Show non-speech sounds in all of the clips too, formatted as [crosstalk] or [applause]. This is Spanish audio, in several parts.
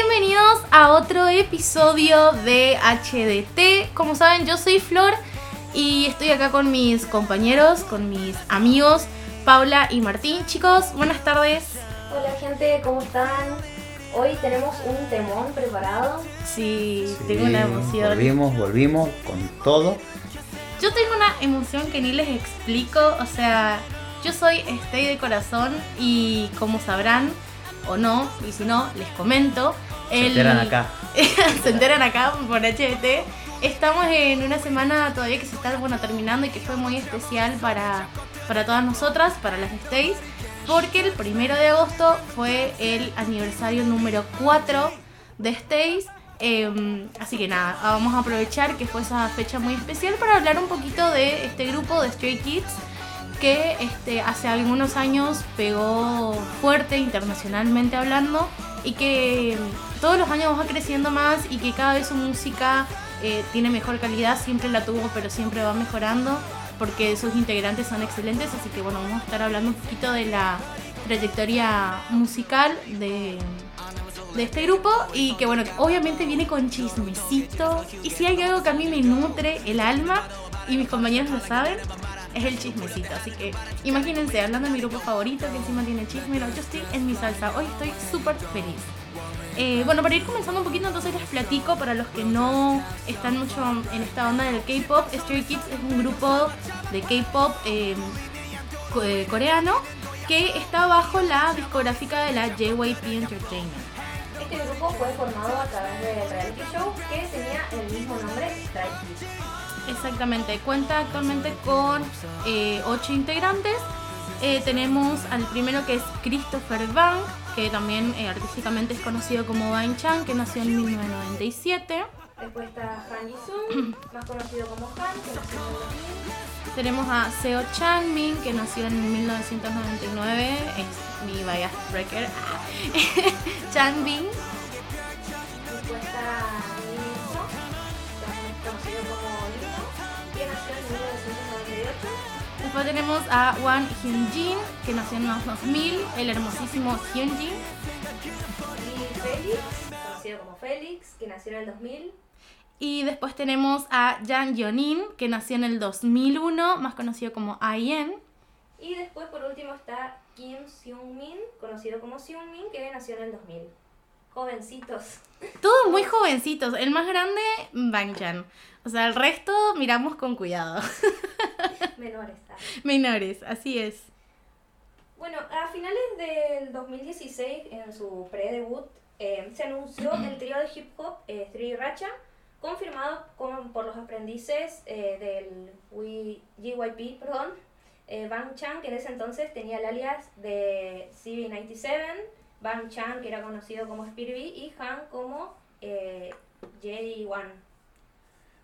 Bienvenidos a otro episodio de HDT. Como saben, yo soy Flor y estoy acá con mis compañeros, con mis amigos, Paula y Martín. Chicos, buenas tardes. Hola gente, ¿cómo están? Hoy tenemos un temón preparado. Sí, Sí, tengo una emoción. Volvimos, volvimos con todo. Yo tengo una emoción que ni les explico, o sea, yo soy Stay de corazón y como sabrán o no, y si no, les comento. Se enteran acá. [laughs] se enteran acá por HBT. Estamos en una semana todavía que se está bueno, terminando y que fue muy especial para, para todas nosotras, para las Stays, porque el primero de agosto fue el aniversario número 4 de Stays. Eh, así que nada, vamos a aprovechar que fue esa fecha muy especial para hablar un poquito de este grupo de Stray Kids que este, hace algunos años pegó fuerte internacionalmente hablando y que todos los años va creciendo más y que cada vez su música eh, tiene mejor calidad, siempre la tuvo pero siempre va mejorando porque sus integrantes son excelentes, así que bueno, vamos a estar hablando un poquito de la trayectoria musical de, de este grupo y que bueno, obviamente viene con chismecito y si hay algo que a mí me nutre el alma y mis compañeros lo saben, es el chismecito. Así que imagínense, hablando de mi grupo favorito que encima tiene chisme, yo estoy en mi salsa, hoy estoy súper feliz. Eh, bueno, para ir comenzando un poquito, entonces les platico para los que no están mucho en esta onda del K-pop. Stray Kids es un grupo de K-pop eh, eh, coreano que está bajo la discográfica de la JYP Entertainment. Este grupo fue formado a través del reality show que tenía el mismo nombre, Stray Kids. Exactamente, cuenta actualmente con eh, ocho integrantes. Eh, tenemos al primero que es Christopher Bang, que también eh, artísticamente es conocido como Bain Chan, que nació en 1997. Después está Han Ji-sung, [clears throat] más conocido como Han, que nació en Tenemos a Seo Chanmin, que nació en 1999, es mi bias breaker. [laughs] 2000. Después está también conocido como nació en 1998. después tenemos a Won Hyun-jin, que nació en los 2000, el hermosísimo Hyun-jin. Y Félix, conocido como Félix, que nació en el 2000. Y después tenemos a Jang Yeonin, que nació en el 2001, más conocido como IN. Y después por último está Kim Seung-min, conocido como Seung-min, que nació en el 2000. Jovencitos. Todos muy jovencitos. El más grande, Bang Chan. O sea, el resto miramos con cuidado. [laughs] Menores. ah. Menores, así es. Bueno, a finales del 2016, en su pre-debut, eh, se anunció el trío de hip hop eh, Three Racha, confirmado con- por los aprendices eh, del Wii- GYP, perdón, eh, Bang Chan, que en ese entonces tenía el alias de CB97, Bang Chan, que era conocido como B, y Han como eh, J1.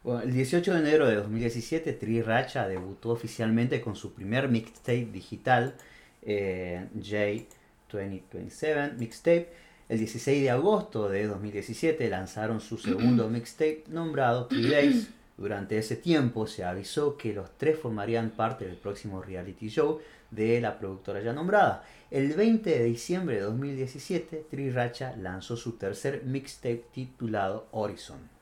Bueno, el 18 de enero de 2017, Tri Racha debutó oficialmente con su primer mixtape digital, eh, J2027 Mixtape. El 16 de agosto de 2017 lanzaron su segundo [clears throat] mixtape nombrado Three Days. Durante ese tiempo se avisó que los tres formarían parte del próximo reality show de la productora ya nombrada. El 20 de diciembre de 2017, Tri Racha lanzó su tercer mixtape titulado Horizon.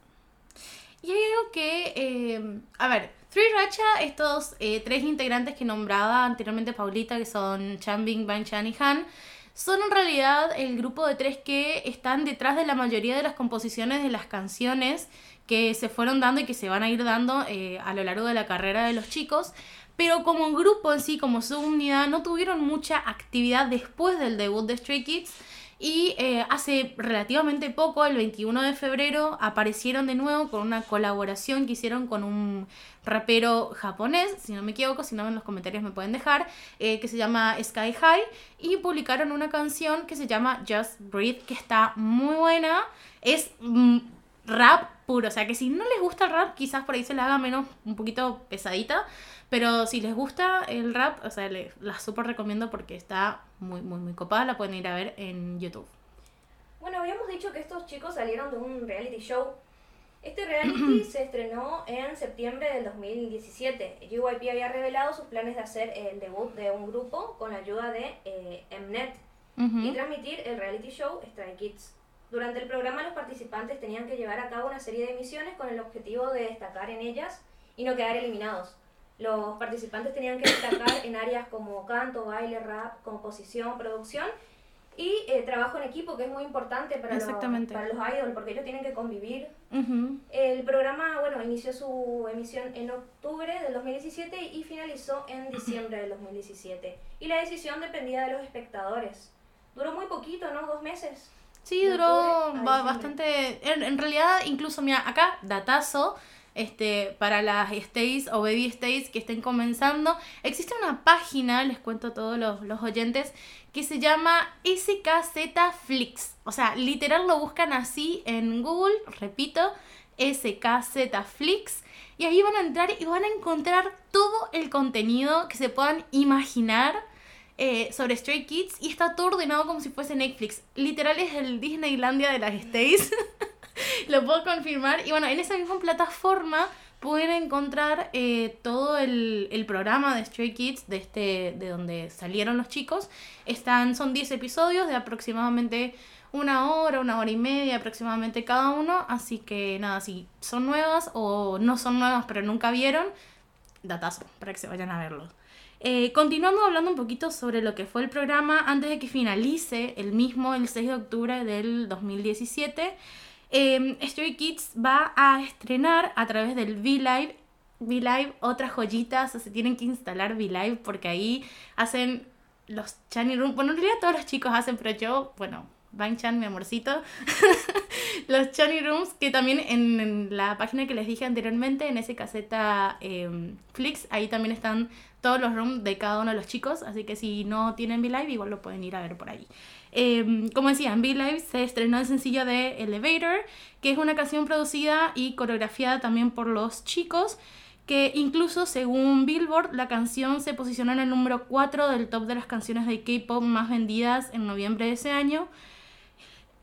Y hay algo que, eh, a ver, Three Racha, estos eh, tres integrantes que nombraba anteriormente Paulita, que son Chanbin, Bang Chan y Han, son en realidad el grupo de tres que están detrás de la mayoría de las composiciones de las canciones que se fueron dando y que se van a ir dando eh, a lo largo de la carrera de los chicos. Pero como grupo en sí, como su unidad, no tuvieron mucha actividad después del debut de Stray Kids. Y eh, hace relativamente poco, el 21 de febrero, aparecieron de nuevo con una colaboración que hicieron con un rapero japonés, si no me equivoco, si no en los comentarios me pueden dejar, eh, que se llama Sky High, y publicaron una canción que se llama Just Breathe, que está muy buena, es mm, rap puro, o sea que si no les gusta el rap, quizás por ahí se les haga menos, un poquito pesadita, pero si les gusta el rap, o sea, les, la súper recomiendo porque está muy, muy, muy copada, la pueden ir a ver en YouTube. Bueno, habíamos dicho que estos chicos salieron de un reality show. Este reality [clears throat] se estrenó en septiembre del 2017. JYP había revelado sus planes de hacer el debut de un grupo con la ayuda de eh, Mnet y transmitir el reality show Stray Kids. Durante el programa los participantes tenían que llevar a cabo una serie de misiones con el objetivo de destacar en ellas y no quedar eliminados. Los participantes tenían que destacar en áreas como canto, baile, rap, composición, producción y eh, trabajo en equipo, que es muy importante para los, para los idols, porque ellos tienen que convivir. El programa, bueno, inició su emisión en octubre del 2017 y finalizó en diciembre del 2017. Y la decisión dependía de los espectadores. Duró muy poquito, ¿no? Dos meses. Sí, duró bastante. En, realidad, incluso, mira, acá, datazo. Este, para las stays o baby stays que estén comenzando, existe una página, les cuento a todos los, los oyentes, que se llama SKZ Flix. O sea, literal lo buscan así en Google, repito, SKZ Flix. Y ahí van a entrar y van a encontrar todo el contenido que se puedan imaginar eh, sobre Stray Kids y está todo ordenado como si fuese Netflix. Literal es el Disneylandia de las Stays. [laughs] [laughs] Lo puedo confirmar. Y bueno, en esa misma plataforma pueden encontrar eh, todo el, programa de Stray Kids, de, este, de donde salieron los chicos. Están, son 10 episodios de aproximadamente una hora, una hora y media aproximadamente cada uno. Así que nada, si son nuevas o no son nuevas pero nunca vieron, datazo para que se vayan a verlos. Eh, continuando hablando un poquito sobre lo que fue el programa antes de que finalice el mismo el 6 de octubre del 2017, eh, Stray Kids va a estrenar a través del V-Live. V-Live, otras joyitas, o se tienen que instalar V-Live porque ahí hacen los Chani Room. Bueno, en realidad todos los chicos hacen, pero yo, bueno, Bang Chan, mi amorcito. [laughs] los Chani Rooms, que también en, la página que les dije anteriormente, en ese caseta eh, Flix, ahí también están todos los rooms de cada uno de los chicos, así que si no tienen V-Live, igual lo pueden ir a ver por ahí. Eh, como decía, en V-Live se estrenó el sencillo de Elevator, que es una canción producida y coreografiada también por los chicos, que incluso según Billboard, la canción se posicionó en el número 4 del top de las canciones de K-pop más vendidas en noviembre de ese año.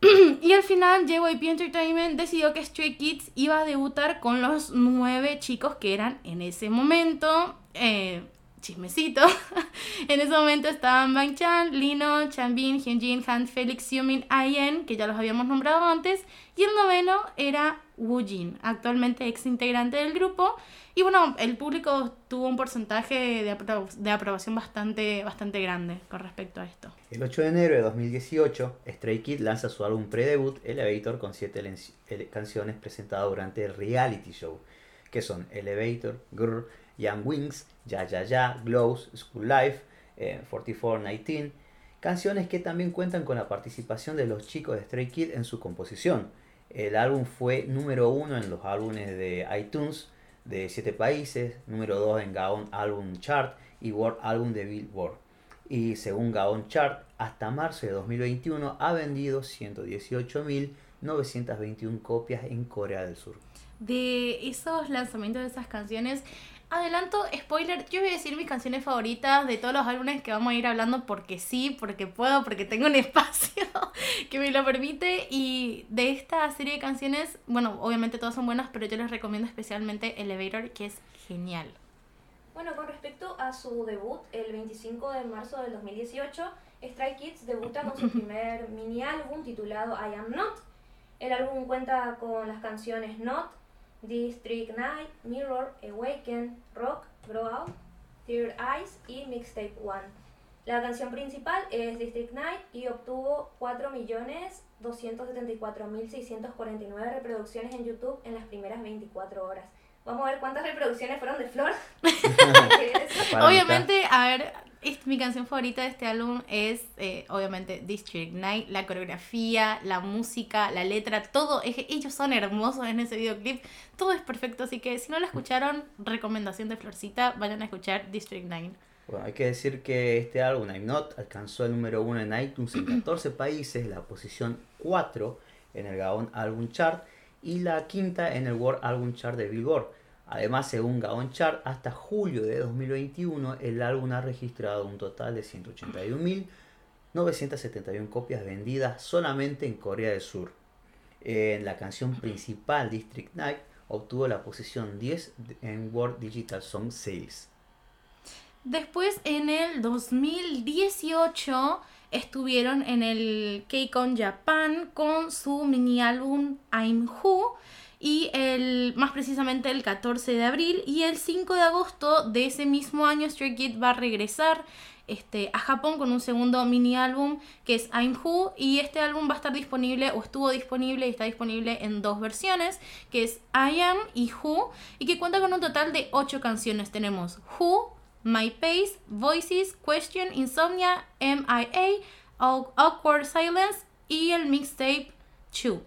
[clears throat] y al final JYP Entertainment decidió que Stray Kids iba a debutar con los nueve chicos que eran en ese momento eh, chismecito. [laughs] en ese momento estaban Bang Chan, Lino, Chanbin, Hyunjin, Han, Felix, Xiumin, Ayen, que ya los habíamos nombrado antes, y el noveno era Woo Jin, actualmente ex integrante del grupo. Y bueno, el público tuvo un porcentaje de, de aprobación bastante, bastante grande con respecto a esto. El 8 de enero de 2018, Stray Kids lanza su álbum pre-debut, Elevator, con siete canciones presentadas durante el reality show, que son Elevator, Grr, Young Wings, Ya Ya Ya, Glows, School Life, eh, 4419, canciones que también cuentan con la participación de los chicos de Stray Kids en su composición. El álbum fue número uno en los álbumes de iTunes de 7 países, número 2 en Gaon Album Chart y World Album de Billboard. Y según Gaon Chart, hasta marzo de 2021 ha vendido 118.921 copias en Corea del Sur. De esos lanzamientos de esas canciones, Adelanto, spoiler, yo voy a decir mis canciones favoritas de todos los álbumes que vamos a ir hablando porque sí, porque puedo, porque tengo un [laughs] espacio que me lo permite. Y de esta serie de canciones, bueno, obviamente todas son buenas, pero yo les recomiendo especialmente Elevator, que es genial. Bueno, con respecto a su debut, el 25 de marzo del 2018, Stray Kids debuta con su [clears throat] primer mini álbum titulado I Am Not. El álbum cuenta con las canciones Not, District Night, Mirror, Awaken, Rock, Grow Out, Third Eyes y Mixtape One. La canción principal es District Night y obtuvo 4.274.649 reproducciones en YouTube en las primeras 24 horas. Vamos a ver cuántas reproducciones fueron de Flor. [laughs] Obviamente, a ver, mi canción favorita de este álbum es, eh, obviamente, District Night. La coreografía, la música, la letra, todo. ellos son hermosos en ese videoclip. Todo es perfecto. Así que si no la escucharon, recomendación de Florcita, vayan a escuchar District 9. Bueno, hay que decir que este álbum, I'm Not, alcanzó el número 1 en iTunes en 14 países, la posición 4 en el Gaon Album Chart y la quinta en el World Album Chart de Billboard. Además, según Gaon Chart, hasta julio de 2021 el álbum ha registrado un total de 181.971 copias vendidas solamente en Corea del Sur. En la canción principal, District Night, obtuvo la posición 10 en World Digital Song Sales. Después, en el 2018, estuvieron en el KCON Japan con su mini álbum I'm Who y el más precisamente el 14 de abril y el 5 de agosto de ese mismo año Stray Kids va a regresar este, a Japón con un segundo mini álbum que es I'm Who y este álbum va a estar disponible o estuvo disponible y está disponible en dos versiones que es I Am y Who y que cuenta con un total de 8 canciones tenemos Who, My Pace, Voices, Question, Insomnia, MIA, Awkward Silence y el mixtape Chew.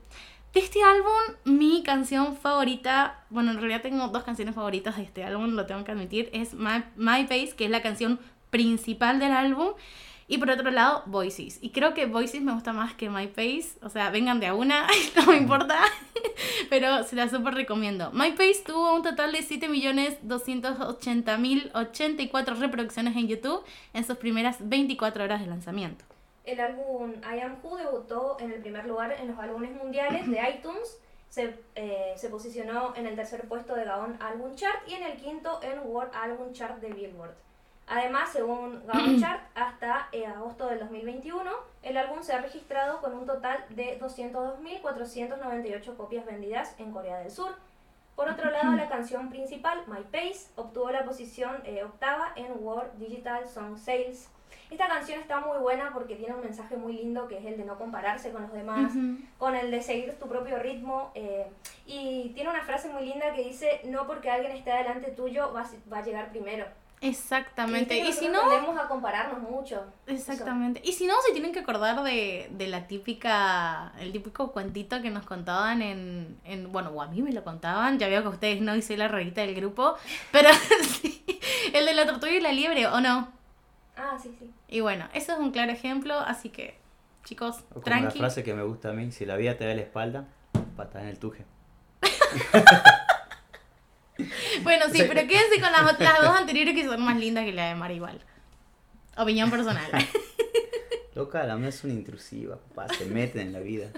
De este álbum, mi canción favorita, bueno, en realidad tengo dos canciones favoritas de este álbum, lo tengo que admitir, es My, My Face, que es la canción principal del álbum, y por otro lado, Voices. Y creo que Voices me gusta más que My Face, o sea, vengan de a una, [laughs] no me importa, [laughs] pero se la súper recomiendo. My Face tuvo un total de 7.280.084 reproducciones en YouTube en sus primeras 24 horas de lanzamiento. El álbum I Am Who debutó en el primer lugar en los álbumes mundiales de [clears throat] iTunes. Se, eh, se posicionó en el tercer puesto de Gaon Album Chart y en el quinto en World Album Chart de Billboard. Además, según Gaon [clears throat] Chart, hasta eh, agosto del 2021, el álbum se ha registrado con un total de 202.498 copias vendidas en Corea del Sur. Por otro lado, la [clears throat] canción principal, My Pace, obtuvo la posición eh, octava en World Digital Song Sales esta canción está muy buena porque tiene un mensaje muy lindo que es el de no compararse con los demás, con el de seguir tu propio ritmo. Eh, y tiene una frase muy linda que dice, no porque alguien esté delante tuyo va, va a llegar primero. Exactamente. Y, si no... Tendemos a compararnos mucho. Exactamente. Y si no, se tienen que acordar de, de, la típica, el típico cuentito que nos contaban en, en, bueno, o a mí me lo contaban, ya veo que ustedes no hice la rarita del grupo, pero [laughs] sí, el de la tortuga y la liebre, ¿o no? Ah, sí, sí. Y bueno, eso es un claro ejemplo, así que, chicos, o como la frase que me gusta a mí, si la vida te da la espalda, pata en el tuje. [laughs] bueno, sí, pero quédense con las, las, dos anteriores que son más lindas que la de Mar igual. Opinión personal. [laughs] Loca, la mía es una intrusiva, papá, se meten en la vida.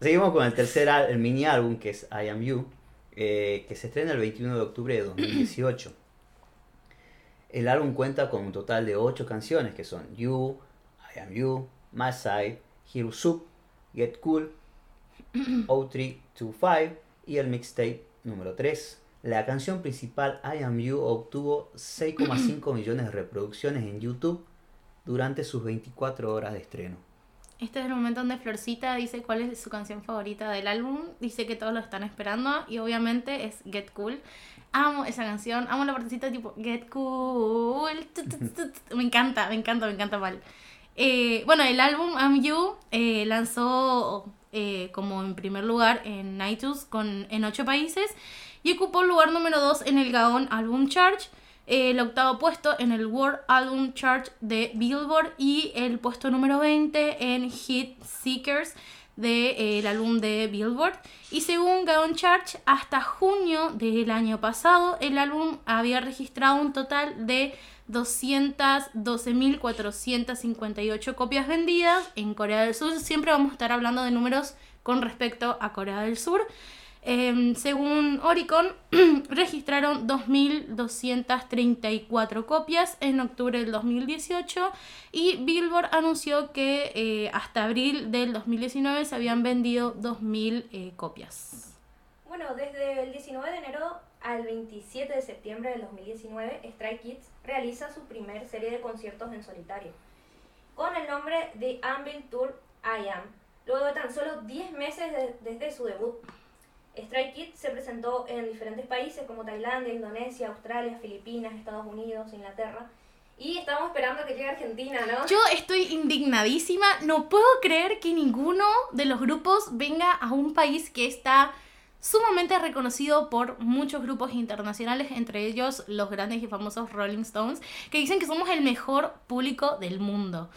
Seguimos con el tercer el mini álbum que es I Am You, eh, que se estrena el 21 de octubre de 2018. El álbum cuenta con un total de 8 canciones que son You, I Am You, My Side, Hero Soup, Get Cool, [clears throat] O325 y el mixtape número 3. La canción principal I Am You obtuvo 6,5 millones de reproducciones en YouTube durante sus 24 horas de estreno. Este es el momento donde Florcita dice cuál es su canción favorita del álbum. Dice que todos lo están esperando y obviamente es Get Cool. Amo esa canción, amo la partecita tipo Get Cool. [laughs] Me encanta, me encanta, me encanta mal. Eh, bueno, el álbum I'm You eh, lanzó eh, como en primer lugar en iTunes con, en 8 países y ocupó el lugar número 2 en el Gaon Album Chart, el octavo puesto en el World Album Chart de Billboard y el puesto número 20 en Hit Seekers del de, álbum de Billboard. Y según Gaon Church, hasta junio del año pasado, el álbum había registrado un total de 212.458 copias vendidas en Corea del Sur. Siempre vamos a estar hablando de números con respecto a Corea del Sur. Em, según Oricon, [clears throat] registraron 2.234 copias en octubre del 2018 y Billboard anunció que eh, hasta abril del 2019 se habían vendido 2.000 eh, copias. Bueno, desde el 19 de enero al 27 de septiembre del 2019, Stray Kids realiza su primer serie de conciertos en solitario, con el nombre de Anvil Tour I Am, luego de tan solo 10 meses desde su debut. Stray Kids se presentó en diferentes países como Tailandia, Indonesia, Australia, Filipinas, Estados Unidos, Inglaterra. Y estamos esperando que llegue Argentina, ¿no? Yo estoy indignadísima. No puedo creer que ninguno de los grupos venga a un país que está sumamente reconocido por muchos grupos internacionales, entre ellos los grandes y famosos Rolling Stones, que dicen que somos el mejor público del mundo.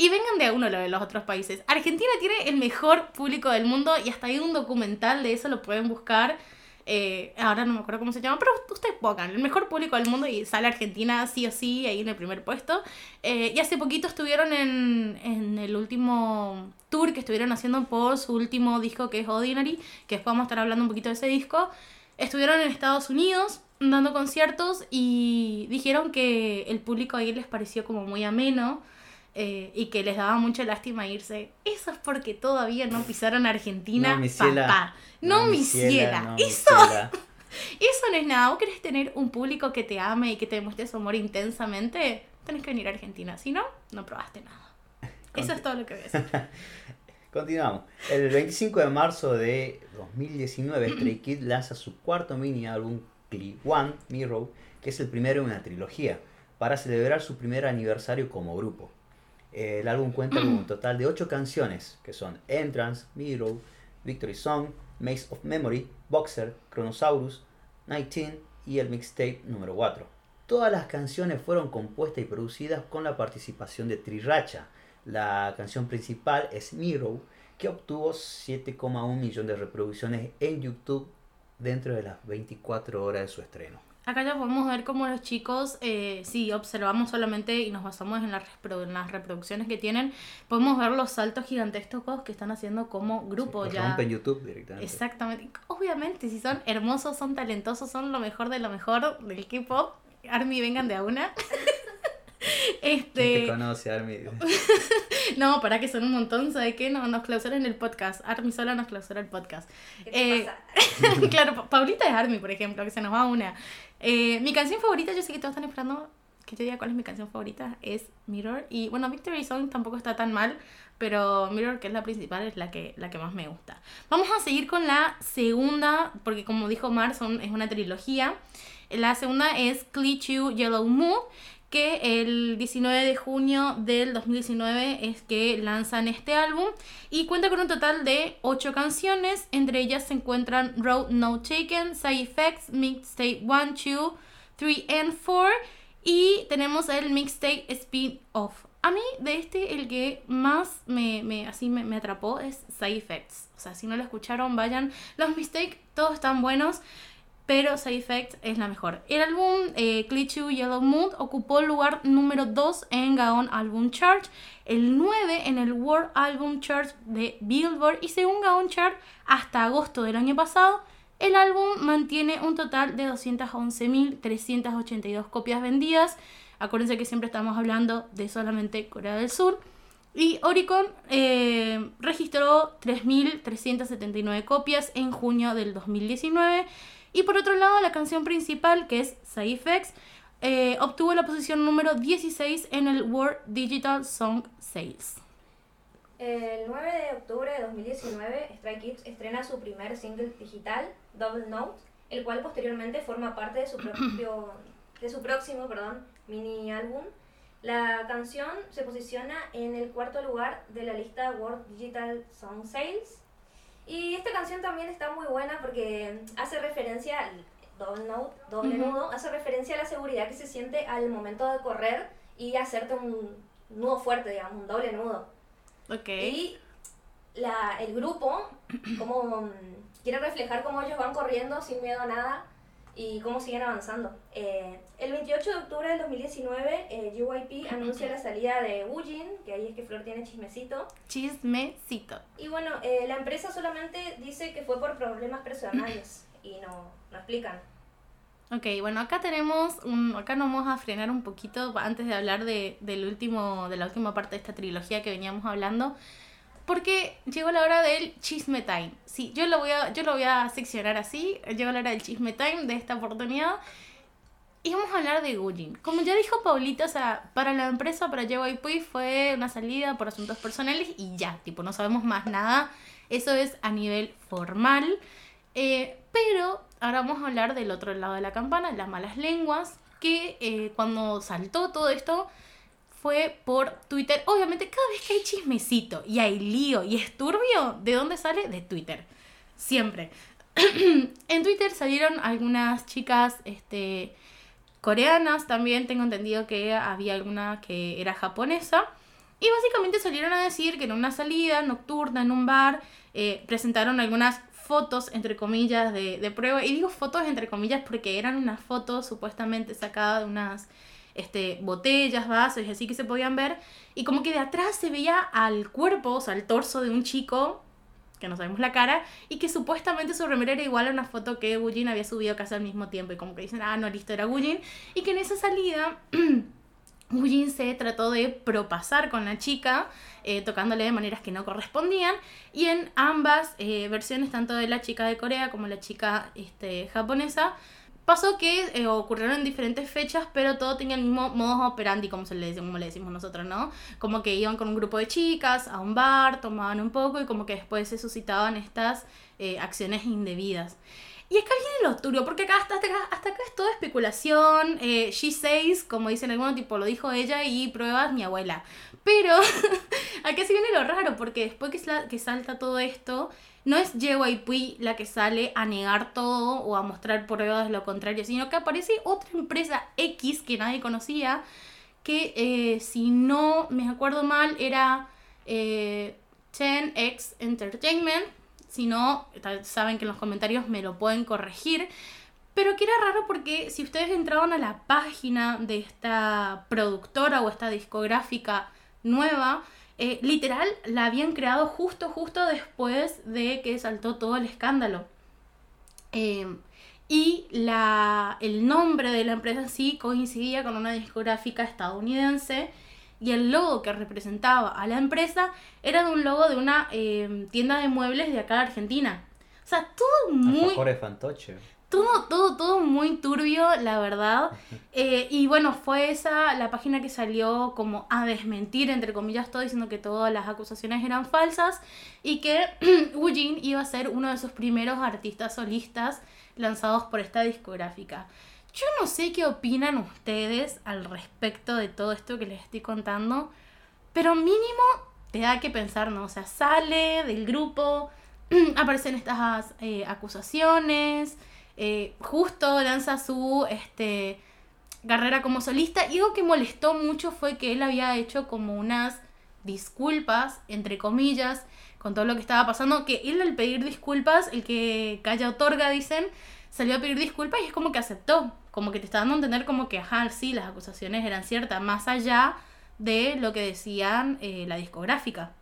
Y vengan de a uno lo de los otros países. Argentina tiene el mejor público del mundo y hasta hay un documental de eso, lo pueden buscar. Eh, ahora no me acuerdo cómo se llama, pero ustedes pongan el mejor público del mundo y sale Argentina sí o sí ahí en el primer puesto. Eh, y hace poquito estuvieron en, en, el último tour que estuvieron haciendo por su último disco que es Ordinary, que después vamos a estar hablando un poquito de ese disco. Estuvieron en Estados Unidos dando conciertos y dijeron que el público ahí les pareció como muy ameno eh, y que les daba mucha lástima irse. Eso es porque todavía no pisaron Argentina, No, mi ciela. papá. No, mi ciela. no, mi Eso, ciela. [laughs] eso no es nada. ¿Vos querés tener un público que te ame y que te demuestre su amor intensamente? Tenés que venir a Argentina. Si no, no probaste nada. Eso es todo lo que voy a decir. [laughs] Continuamos. El 25 de marzo de 2019, [clears throat] Stray Kids lanza su cuarto mini álbum, Cli One Mirror, que es el primero en una trilogía, para celebrar su primer aniversario como grupo. El álbum cuenta con un [clears throat] total de 8 canciones, que son Entrance, Mirror, Victory Song, Maze of Memory, Boxer, Chronosaurus, 19 y el mixtape número 4. Todas las canciones fueron compuestas y producidas con la participación de Triracha. La canción principal es Mirror, que obtuvo 7,1 millones de reproducciones en YouTube dentro de las 24 horas de su estreno. Acá ya podemos ver cómo los chicos, eh, si observamos solamente y nos basamos en las, repro- en las reproducciones que tienen, podemos ver los saltos gigantescos que están haciendo como grupo Los ya. rompen YouTube directamente. Exactamente. Obviamente, si son hermosos, son talentosos, son lo mejor de lo mejor del K-pop. Army, vengan de a una. [laughs] ¿Quién te este. conoce, Army? [laughs] No, para que son un montón, ¿sabe qué? No, nos clausuran el podcast. Army sola nos clausura el podcast. ¿Qué te Eh, pasa? [laughs] claro, Pa- Paulita es Army, por ejemplo, que se nos va una. Eh, mi canción favorita, yo sé que todos están esperando que te diga cuál es mi canción favorita, es Mirror. Y bueno, Victory Song tampoco está tan mal, pero Mirror, que es la principal, es la que, la que más me gusta. Vamos a seguir con la segunda, porque como dijo Mar, son, es una trilogía. La segunda es Clichu Yellow Moon, que el 19 de junio del 2019 es que lanzan este álbum y cuenta con un total de 8 canciones, entre ellas se encuentran Road No Taken, Side Effects, Mixtape 1, 2, 3 and 4 y tenemos el Mixtape Spin-Off. A mí de este el que más me, me- atrapó es Side Effects. O sea, si no lo escucharon, vayan. Los Mistake todos están buenos pero Side Effects es la mejor. El álbum eh, Clichu Yellow Moon ocupó el lugar número 2 en Gaon Album Chart, el 9 en el World Album Chart de Billboard y según Gaon Chart, hasta agosto del año pasado, el álbum mantiene un total de 211.382 copias vendidas. Acuérdense que siempre estamos hablando de solamente Corea del Sur. Y Oricon eh, registró 3.379 copias en junio del 2019. Y por otro lado, la canción principal, que es Effects, eh, obtuvo la posición número 16 en el World Digital Song Sales. El 9 de octubre de 2019, Stray Kids estrena su primer single digital, Double Note, el cual posteriormente forma parte de su, propio, de su próximo perdón, mini álbum. La canción se posiciona en el cuarto lugar de la lista World Digital Song Sales. Y esta canción también está muy buena porque hace referencia al Double Note, doble Ujú. nudo, hace referencia a la seguridad que se siente al momento de correr y hacerte un nudo fuerte, digamos, un doble nudo. Ok. Y la, el grupo, como mm, quiere reflejar cómo ellos van corriendo sin miedo a nada y cómo siguen avanzando. Eh, el 28 de octubre del 2019, eh, JYP anuncia la salida de Woojin, que ahí es que Flor tiene chismecito. Chismecito. Y bueno, eh, la empresa solamente dice que fue por problemas personales y no, no explican. Ok, bueno, acá tenemos un, acá nos vamos a frenar un poquito antes de hablar de, del último, de la última parte de esta trilogía que veníamos hablando. Porque llegó la hora del chisme time. Sí, yo lo voy a, yo lo voy a seccionar así. Llegó la hora del chisme time de esta oportunidad. Y vamos a hablar de Gujin. Como ya dijo Paulita, o sea, para la empresa, para JYP fue una salida por asuntos personales y ya, tipo, no sabemos más nada. Eso es a nivel formal. Eh, pero ahora vamos a hablar del otro lado de la campana, las malas lenguas, que eh, cuando saltó todo esto fue por Twitter. Obviamente, cada vez que hay chismecito y hay lío y es turbio, ¿de dónde sale? De Twitter. Siempre. [clears throat] en Twitter salieron algunas chicas este, coreanas también. Tengo entendido que había alguna que era japonesa. Y básicamente salieron a decir que en una salida nocturna en un bar eh, presentaron algunas fotos, entre comillas, de, de prueba. Y digo fotos, entre comillas, porque eran unas fotos supuestamente sacadas de unas este, botellas, vasos y así que se podían ver. Y como que de atrás se veía al cuerpo, o sea, al torso de un chico, que no sabemos la cara, y que supuestamente su remera era igual a una foto que Gujin había subido casi al mismo tiempo. Y como que dicen, ah, no, listo, era Gujin. Y que en esa salida [clears throat] Woojin se trató de propasar con la chica, eh, tocándole de maneras que no correspondían. Y en ambas eh, versiones, tanto de la chica de Corea como la chica este, japonesa, pasó que eh, ocurrieron en diferentes fechas, pero todo tenía el mismo modo operandi, como, se le, decimos nosotros, ¿no? Como que iban con un grupo de chicas a un bar, tomaban un poco y como que después se suscitaban estas acciones indebidas. Y acá viene lo turbio, porque acá hasta, acá hasta acá es toda especulación. Eh, she says, como dicen algunos, tipo lo dijo ella y pruebas mi abuela. Pero [laughs] acá sí viene lo raro, porque después que, que salta todo esto, no es JYP la que sale a negar todo o a mostrar pruebas de lo contrario, sino que aparece otra empresa X que nadie conocía, que eh, si no me acuerdo mal era eh, 10X Entertainment si no, saben que en los comentarios me lo pueden corregir. Pero que era raro porque si ustedes entraban a la página de esta productora o esta discográfica nueva, eh, literal la habían creado justo, justo después de que saltó todo el escándalo. Em, y la, el nombre de la empresa sí coincidía con una discográfica estadounidense y el logo que representaba a la empresa era de un logo de una em, tienda de muebles de acá de Argentina. O sea, todo muy... fantoche. Todo, todo, todo muy turbio, la verdad. [laughs] Eh, y bueno, fue esa la página que salió como a desmentir, entre comillas, todo diciendo que todas las acusaciones eran falsas y que [clears throat] Woojin iba a ser uno de sus primeros artistas solistas lanzados por esta discográfica. Yo no sé qué opinan ustedes al respecto de todo esto que les estoy contando, pero mínimo te da que pensar, ¿no? O sea, sale del grupo, [clears throat] aparecen estas eh, acusaciones, eh, justo lanza su este, carrera como solista y algo que molestó mucho fue que él había hecho como unas disculpas, entre comillas, con todo lo que estaba pasando, que él al pedir disculpas, el que calla otorga, dicen, salió a pedir disculpas y es como que aceptó, como que te está dando a entender como que, ajá, sí, las acusaciones eran ciertas, más allá de lo que decían eh, la discográfica,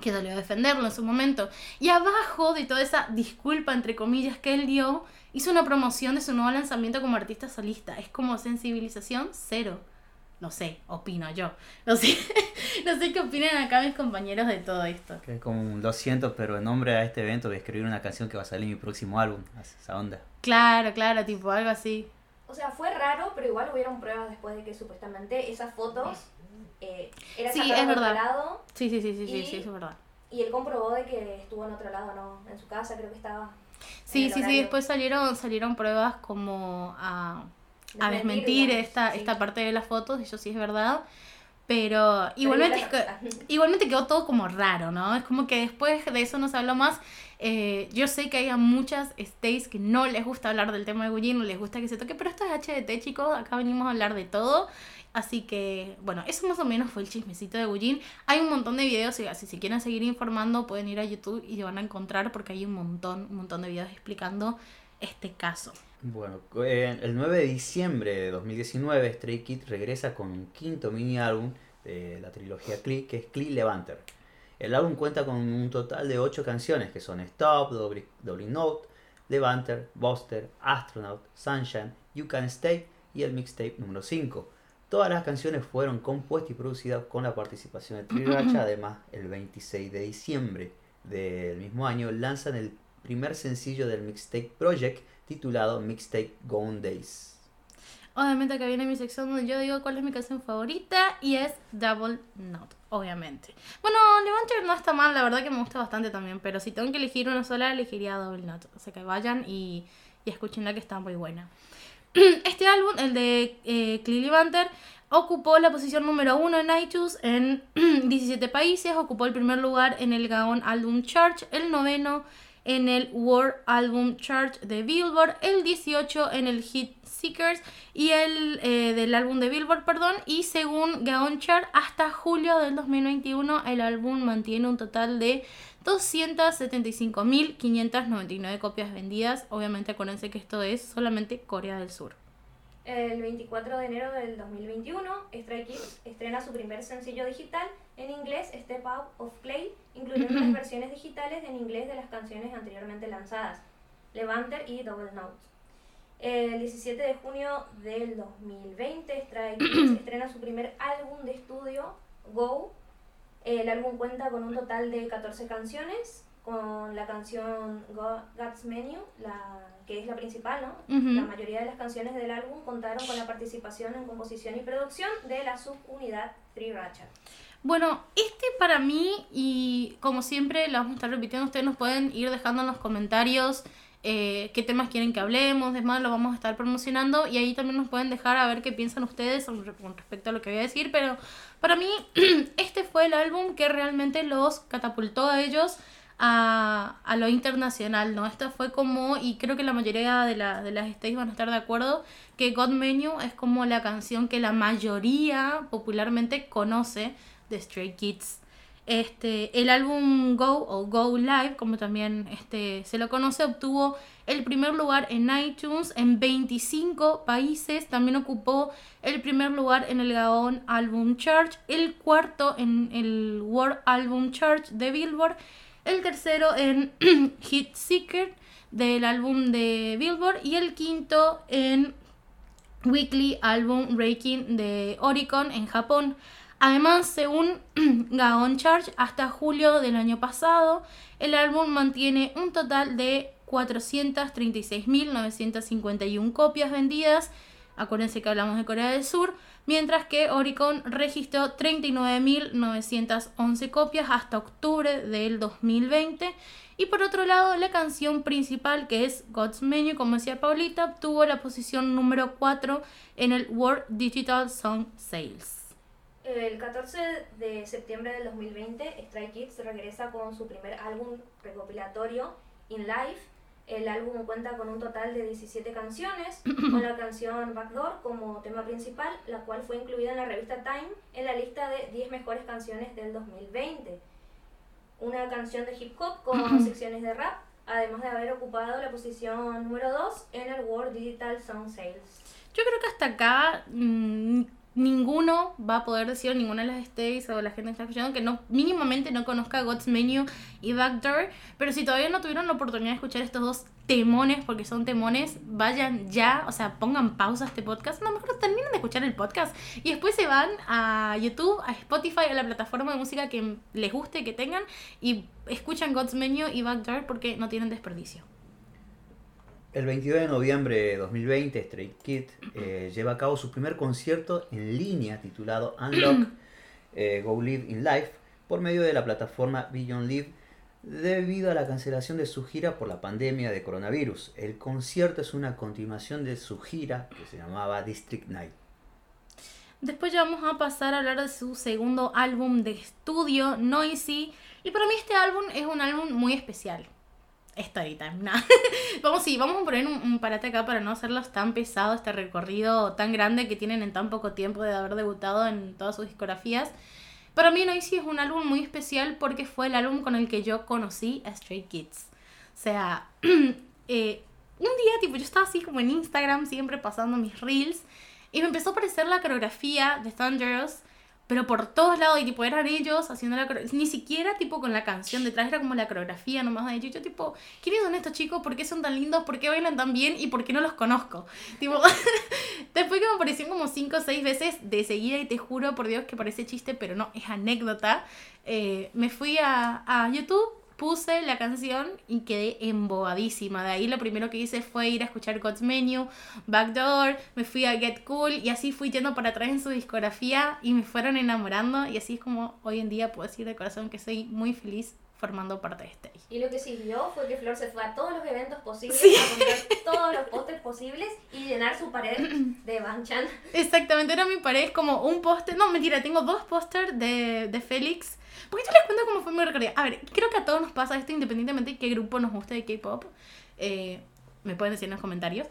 que salió a defenderlo en su momento. Y abajo de toda esa disculpa, entre comillas, que él dio, hizo una promoción de su nuevo lanzamiento como artista solista. Es como sensibilización cero. No sé, opino yo. No sé, [laughs] no sé qué opinan acá mis compañeros de todo esto. Que como lo siento, pero en nombre a este evento voy a escribir una canción que va a salir en mi próximo álbum. Esa onda. Claro, claro, tipo algo así. O sea, fue raro, pero igual hubieron pruebas después de que supuestamente esas fotos eh, eran sí, es verdad. lado. Sí, sí, sí, sí, sí, sí, es verdad. Y él comprobó de que estuvo en otro lado, ¿no? En su casa, creo que estaba. Sí, sí, sí, después salieron, salieron pruebas como a a desmentir esta, esta parte de las fotos, eso sí es verdad. Pero igualmente, [laughs] igualmente quedó todo como raro, ¿no? Es como que después de eso no se habló más. Eh, yo sé que hay muchas stays que no les gusta hablar del tema de Gullín, no les gusta que se toque, pero esto es HDT, chicos. Acá venimos a hablar de todo. Así que, bueno, eso más o menos fue el chismecito de Gullín. Hay un montón de videos, así si quieren seguir informando, pueden ir a YouTube y se van a encontrar porque hay un montón, un montón de videos explicando este caso. Bueno, el 9 de diciembre de 2019 Stray Kids regresa con un quinto mini álbum de la trilogía Klee, que es Klee Levanter. El álbum cuenta con un total de 8 canciones que son Stop, Double Note, Levanter, Buster, Astronaut, Sunshine, You Can Stay y el mixtape número 5. Todas las canciones fueron compuestas y producidas con la participación de Triracha. [clears throat] Además, el 26 de diciembre del mismo año lanzan el primer sencillo del mixtape Project titulado Mixtape Gone Days. Obviamente acá viene mi sección donde yo digo cuál es mi canción favorita y es Double Note, obviamente. Bueno, Levanter no está mal, la verdad que me gusta bastante también, pero si tengo que elegir una sola, elegiría Double Note. O sea que vayan y, y escúchenla que está muy buena. [clears throat] Este álbum, el de eh, Levanter, ocupó la posición número uno en iTunes en [clears throat] 17 países, ocupó el primer lugar en el Gaon Album Chart, el noveno en el World Album Chart de Billboard, el 18 en el Hit Seekers y el eh, del álbum de Billboard, perdón, y según Gaon Chart hasta julio del 2021 el álbum mantiene un total de 275.599 copias vendidas. Obviamente acuérdense que esto es solamente Corea del Sur. El 24 de enero del 2021, Stray Kids estrena su primer sencillo digital en inglés, Step Out of Clay, incluyendo las versiones digitales en inglés de las canciones anteriormente lanzadas, Levanter y Double Note. El 17 de junio del 2020, Stray Kids [clears throat] estrena su primer álbum de estudio, Go. El álbum cuenta con un total de 14 canciones, con la canción Go- God's Menu, la, que es la principal, ¿no? Ujú. La mayoría de las canciones del álbum contaron con la participación en composición y producción de la subunidad Three Racha. Bueno, este para mí, y como siempre lo vamos a estar repitiendo, ustedes nos pueden ir dejando en los comentarios eh, qué temas quieren que hablemos, demás lo vamos a estar promocionando y ahí también nos pueden dejar a ver qué piensan ustedes con respecto a lo que voy a decir, pero para mí [clears throat] este fue el álbum que realmente los catapultó a ellos a, a lo internacional, ¿no? Esta fue como, y creo que la mayoría de, la- de las stays van a estar de acuerdo, que God Menu es como la canción que la mayoría popularmente conoce de Stray Kids. Este, el álbum Go o Go Live, como también este, se lo conoce, obtuvo el primer lugar en iTunes en 25 países. También ocupó el primer lugar en el Gaon Album Chart, el cuarto en el World Album Chart de Billboard, el tercero en [clears throat] Hit Seeker del álbum de Billboard y el quinto en Weekly Album Ranking de Oricon en Japón. Además, según [clears throat] Gaon Charge, hasta julio del año pasado, el álbum mantiene un total de 436.951 copias vendidas. Acuérdense que hablamos de Corea del Sur. Mientras que Oricon registró 39.911 copias hasta octubre del 2020. Y por otro lado, la canción principal, que es God's Menu, como decía Paulita, obtuvo la posición número 4 en el World Digital Song Sales. El 14 de septiembre del 2020, Stray Kids regresa con su primer álbum recopilatorio, In Life. El álbum cuenta con un total de 17 canciones, [clears throat] con la canción Backdoor como tema principal, la cual fue incluida en la revista Time en la lista de 10 mejores canciones del 2020. Una canción de hip hop con [clears throat] secciones de rap, además de haber ocupado la posición número 2 en el World Digital Song Sales. Yo creo que hasta acá mm, ninguno va a poder decir, ninguna de las stays o la gente que está escuchando, que no mínimamente no conozca God's Menu y Backdoor. Pero si todavía no tuvieron la oportunidad de escuchar estos dos temones, porque son temones, vayan ya, o sea, pongan pausa a este podcast. No, mejor terminen de escuchar el podcast y después se van a YouTube, a Spotify, a la plataforma de música que les guste, que tengan, y escuchan God's Menu y Backdoor porque no tienen desperdicio. El 22 de noviembre de 2020, Stray Kids eh, lleva a cabo su primer concierto en línea titulado Unlock [clears throat] eh, Go Live in Life por medio de la plataforma Beyond Live debido a la cancelación de su gira por la pandemia de coronavirus. El concierto es una continuación de su gira que se llamaba District Night. Después ya vamos a pasar a hablar de su segundo álbum de estudio, Noisy. Y para mí este álbum es un álbum muy especial. Storytime, [laughs] nada. vamos, sí, vamos a poner un, un parate acá para no hacerlos tan pesado, este recorrido tan grande que tienen en tan poco tiempo de haber debutado en todas sus discografías. Para mí Noisy es un álbum muy especial porque fue el álbum con el que yo conocí a Stray Kids. O sea, [clears throat] eh, un día tipo yo estaba así como en Instagram siempre pasando mis reels y me empezó a aparecer la coreografía de Thunders, pero por todos lados, y tipo eran ellos haciendo la ni siquiera tipo con la canción detrás, era como la coreografía nomás de ellos. Yo tipo, ¿quiénes son estos chicos? ¿Por qué son tan lindos? ¿Por qué bailan tan bien? ¿Y por qué no los conozco? Tipo, después que me aparecieron como 5 o 6 veces de seguida, y te juro por Dios que parece chiste, pero no, es anécdota, eh, me fui a, a YouTube puse la canción y quedé embobadísima. De ahí lo primero que hice fue ir a escuchar God's Menu, Backdoor, me fui a Get Cool y así fui yendo para atrás en su discografía y me fueron enamorando y así es como hoy en día puedo decir de corazón que soy muy feliz formando parte de este. Y lo que siguió fue que Flor se fue a todos los eventos posibles, Sí. a comprar todos los pósters posibles y llenar su pared [clears throat] de Banchan. Exactamente, era mi pared como un póster, no mentira, tengo dos pósters de, de Félix. Porque yo les cuento cómo fue mi recorrido. A ver, creo que a todos nos pasa esto independientemente de qué grupo nos guste de K-pop. Eh, me pueden decir en los comentarios.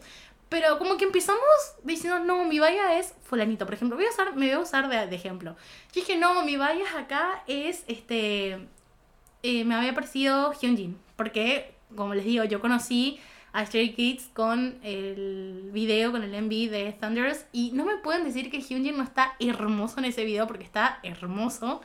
Pero como que empezamos diciendo, no, mi valla es fulanito. Por ejemplo, voy a usar, me voy a usar de, de ejemplo. Yo dije, no, mi valla acá es este. eh, me había parecido Hyunjin. Porque, como les digo, yo conocí a Stray Kids con el video, con el MV de Thunders. Y no me pueden decir que Hyunjin no está hermoso en ese video porque está hermoso.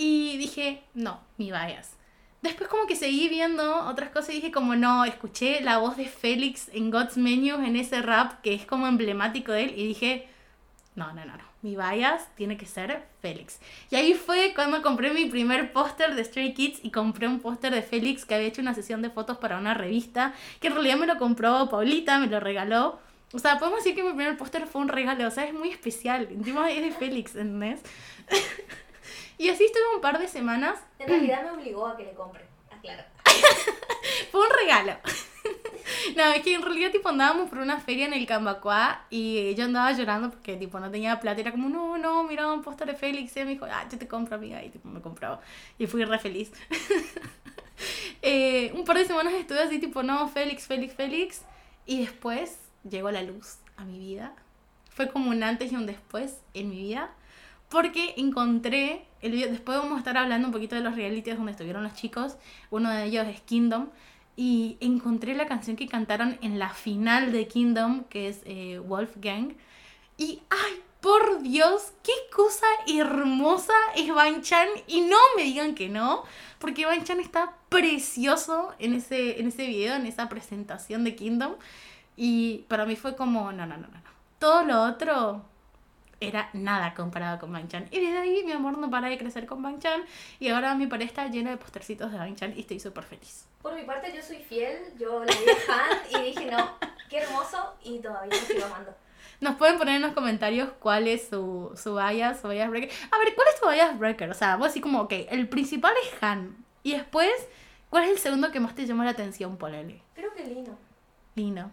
Y dije, no, mi bias. Después como que seguí viendo otras cosas y dije como no, escuché la voz de Félix en God's Menu en ese rap que es como emblemático de él y dije, no, no, no, no, mi bias tiene que ser Félix. Y ahí fue cuando compré mi primer póster de Stray Kids y compré un póster de Félix que había hecho una sesión de fotos para una revista, que en realidad me lo compró Paulita, me lo regaló. O sea, podemos decir que mi primer póster fue un regalo, o sea, es muy especial. Encima es de Félix, ¿entendés? [laughs] y así estuve un par de semanas. En realidad me obligó a que le compre, aclaro. [laughs] Fue un regalo. [laughs] no, es que en realidad tipo andábamos por una feria en el Cambacuá y yo andaba llorando porque tipo no tenía plata. Era como, no, no, mira un póster de Félix. Y me dijo, ah, yo te compro, amiga. Y tipo me compró. Y fui re feliz. [laughs] Eh, un par de semanas estuve así tipo, no, Félix, Félix, Félix. Y después llegó la luz a mi vida. Fue como un antes y un después en mi vida. Porque encontré el video, después vamos a estar hablando un poquito de los realities donde estuvieron los chicos. Uno de ellos es Kingdom. Y encontré la canción que cantaron en la final de Kingdom, que es eh, Wolfgang. Y, ay, por Dios, qué cosa hermosa es Banchan. Y no me digan que no, porque Banchan está precioso en ese, en ese video, en esa presentación de Kingdom. Y para mí fue como, no, no, no. no. Todo lo otro era nada comparado con Bang Chan. Y desde ahí mi amor no para de crecer con Bang Chan. Y ahora mi pared está llena de postercitos de Bang Chan y estoy súper feliz. Por mi parte, yo soy fiel. Yo le di fan y dije, no, qué hermoso. Y todavía lo sigo amando. Nos pueden poner en los comentarios cuál es su, su bias, su bias breaker. A ver, ¿cuál es tu bias breaker? O sea, vos así como, ok, el principal es Han. Y después, ¿cuál es el segundo que más te llamó la atención, Polele? Creo que Lino. Lino.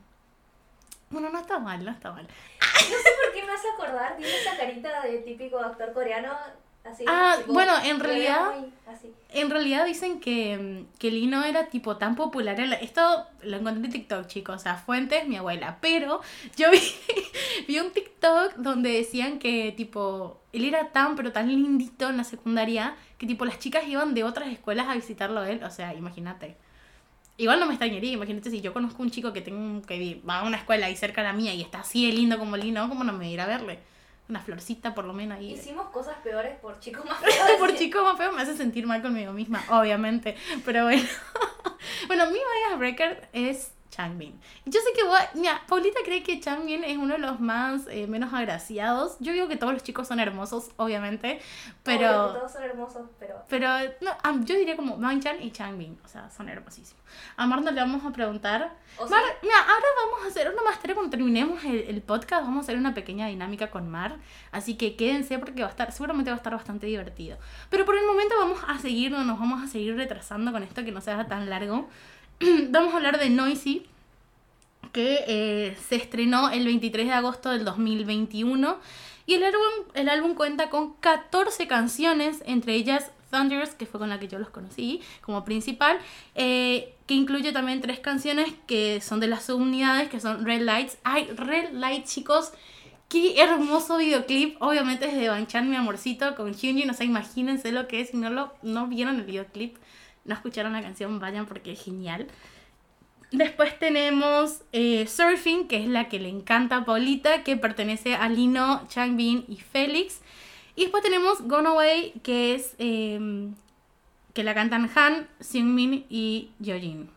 Bueno, no está mal, no está mal. No sé por qué me hace acordar, tiene esa carita de típico actor coreano. Así, Ah, tipo, bueno, en realidad- así. En realidad dicen que, mm, que Lino era tipo tan popular. Esto lo encontré en TikTok, chicos. O sea, fuentes, mi abuela. Pero yo vi, [laughs] vi un TikTok donde decían que tipo él era tan, pero tan lindito en la secundaria que tipo las chicas iban de otras escuelas a visitarlo a él. O sea, imagínate. Igual no me extrañaría, imagínate si yo conozco un chico que tengo que va a una escuela ahí cerca de la mía y está así de lindo como Lino, ¿cómo no me voy a ir a verle? Una florcita por lo menos ahí. Hicimos cosas peores por chicos más [laughs] feos. Por chico más feo me hace sentir mal conmigo misma, obviamente. Pero bueno. [laughs] bueno, mi bias breaker es Changbin. Yo sé que vos, mira, Paulita cree que Changbin es uno de los más eh, menos agraciados. Yo digo que todos los chicos son hermosos, obviamente. Obvio Pero. todos son hermosos, pero. Pero no, ah, yo diría como Chan y Changbin. O sea, son hermosísimos. A Mar no le vamos a preguntar. O Mar, sea, mira, ahora vamos a hacer una más tarde cuando terminemos el, el podcast. Vamos a hacer una pequeña dinámica con Mar. Así que quédense porque va a estar, seguramente va a estar bastante divertido. Pero por el momento vamos a seguir, no nos vamos a seguir retrasando con esto que no sea tan largo. [clears throat] vamos a hablar de Noisy, que eh, se estrenó el 23 de agosto del 2021. Y el álbum, el álbum cuenta con 14 canciones, entre ellas Thunders, que fue con la que yo los conocí como principal, eh, que incluye también tres canciones que son de las subunidades, que son Red Lights. Ay, Red Lights, chicos, qué hermoso videoclip. Obviamente es de Banchan, mi amorcito, con Hyunjin. O sea, imagínense lo que es. Si no, lo, no vieron el videoclip, no escucharon la canción, vayan porque es genial. Después tenemos eh, Surfing, que es la que le encanta a Paulita, que pertenece a Lino, Changbin y Félix. Y después tenemos Gone Away, que es eh, que la cantan Han, Seungmin y Yeojin.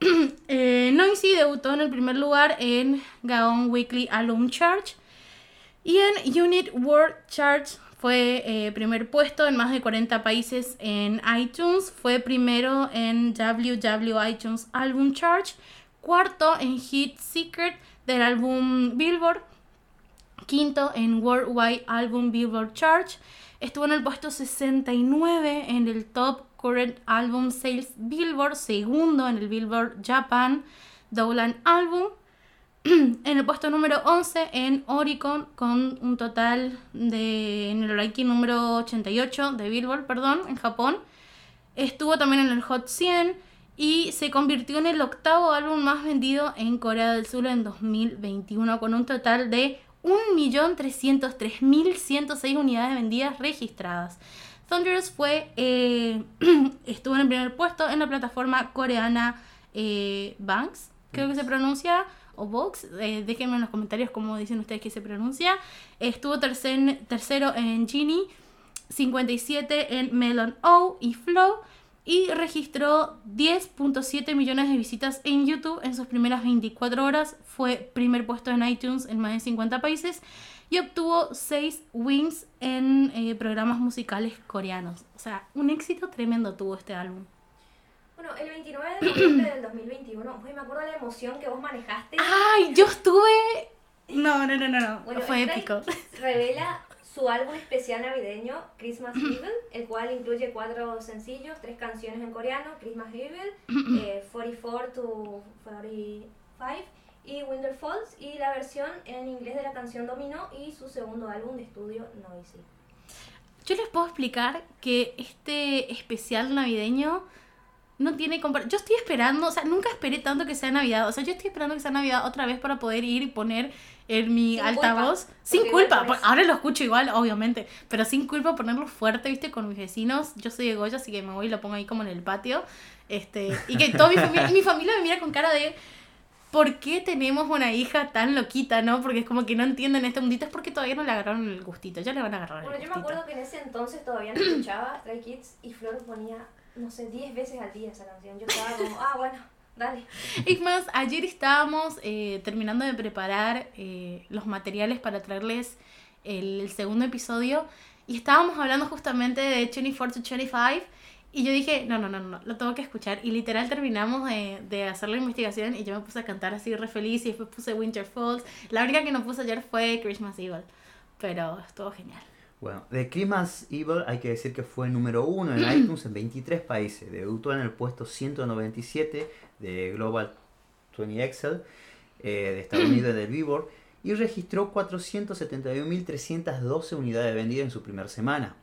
[clears throat] eh, Noisy debutó en el primer lugar en Gaon Weekly Album Chart. Y en Unit World Chart fue eh, primer puesto en más de 40 países en iTunes. Fue primero en WW iTunes Album Chart. Cuarto en Hit Secret del álbum Billboard. Quinto en Worldwide Album Billboard Chart. Estuvo en el puesto 69 en el Top Current Album Sales Billboard. Segundo en el Billboard Japan Dowland Album. [clears throat] En el puesto número 11 en Oricon con un total de en el ranking número 88 de Billboard, perdón, en Japón. Estuvo también en el Hot 100 y se convirtió en el octavo álbum más vendido en Corea del Sur en 2021 con un total de 1.303.106 unidades vendidas registradas. Thunderous fue, eh, [clears throat] estuvo en el primer puesto en la plataforma coreana eh, Banks, creo que se pronuncia, o Vox, eh, déjenme en los comentarios cómo dicen ustedes que se pronuncia. Estuvo tercer- tercero en Genie, 57 en Melon O y Flow, y registró 10.7 millones de visitas en YouTube en sus primeras 24 horas. Fue primer puesto en iTunes en más de 50 países y obtuvo 6 wins en eh, programas musicales coreanos. O sea, un éxito tremendo tuvo este álbum. Bueno, el 29 de noviembre del 2021, me acuerdo de la emoción que vos manejaste. ¡Ay! Yo estuve. No, no, no, no, no. Bueno, Fue épico. Revela su álbum especial navideño, Christmas Evil, el cual incluye cuatro sencillos, tres canciones en coreano, Christmas Evil, [clears throat] eh, 44 to 45 y Winter Falls, y la versión en inglés de la canción Domino y su segundo álbum de estudio, Noisy. Yo les puedo explicar que este especial navideño no tiene comparación. Yo estoy esperando, o sea, nunca esperé tanto que sea Navidad. O sea, yo estoy esperando que sea Navidad otra vez para poder ir y poner en mi Sin altavoz. culpa, sin culpa. pones- Ahora lo escucho igual, obviamente. Pero sin culpa ponerlo fuerte, viste, con mis vecinos. Yo soy de Goya, así que me voy y lo pongo ahí como en el patio. Este, y que toda mi familia, y mi familia me mira con cara de. ¿Por qué tenemos una hija tan loquita, no? Porque es como que no entienden este mundito. Es porque todavía no le agarraron el gustito. Ya le van a agarrar el Bueno, yo me acuerdo que en ese entonces todavía no escuchaba Stray Kids y Flor ponía, no sé, 10 veces al día esa canción. Yo estaba como, ah, bueno, dale. [laughs] Es más, ayer estábamos eh, terminando de preparar eh, los materiales para traerles el, el segundo episodio y estábamos hablando justamente de 24 to 25 y yo dije, no, no, no, no, lo tengo que escuchar. Y literal terminamos de, de hacer la investigación y yo me puse a cantar así re feliz y después puse Winter Falls. La única que no puse ayer fue Christmas Evil, pero estuvo genial. Bueno, de Christmas Evil hay que decir que fue número uno en [clears throat] iTunes en 23 países. Debutó en el puesto 197 de Global 20 Excel eh, de Estados Unidos de Billboard y registró 471.312 unidades vendidas en su primera semana.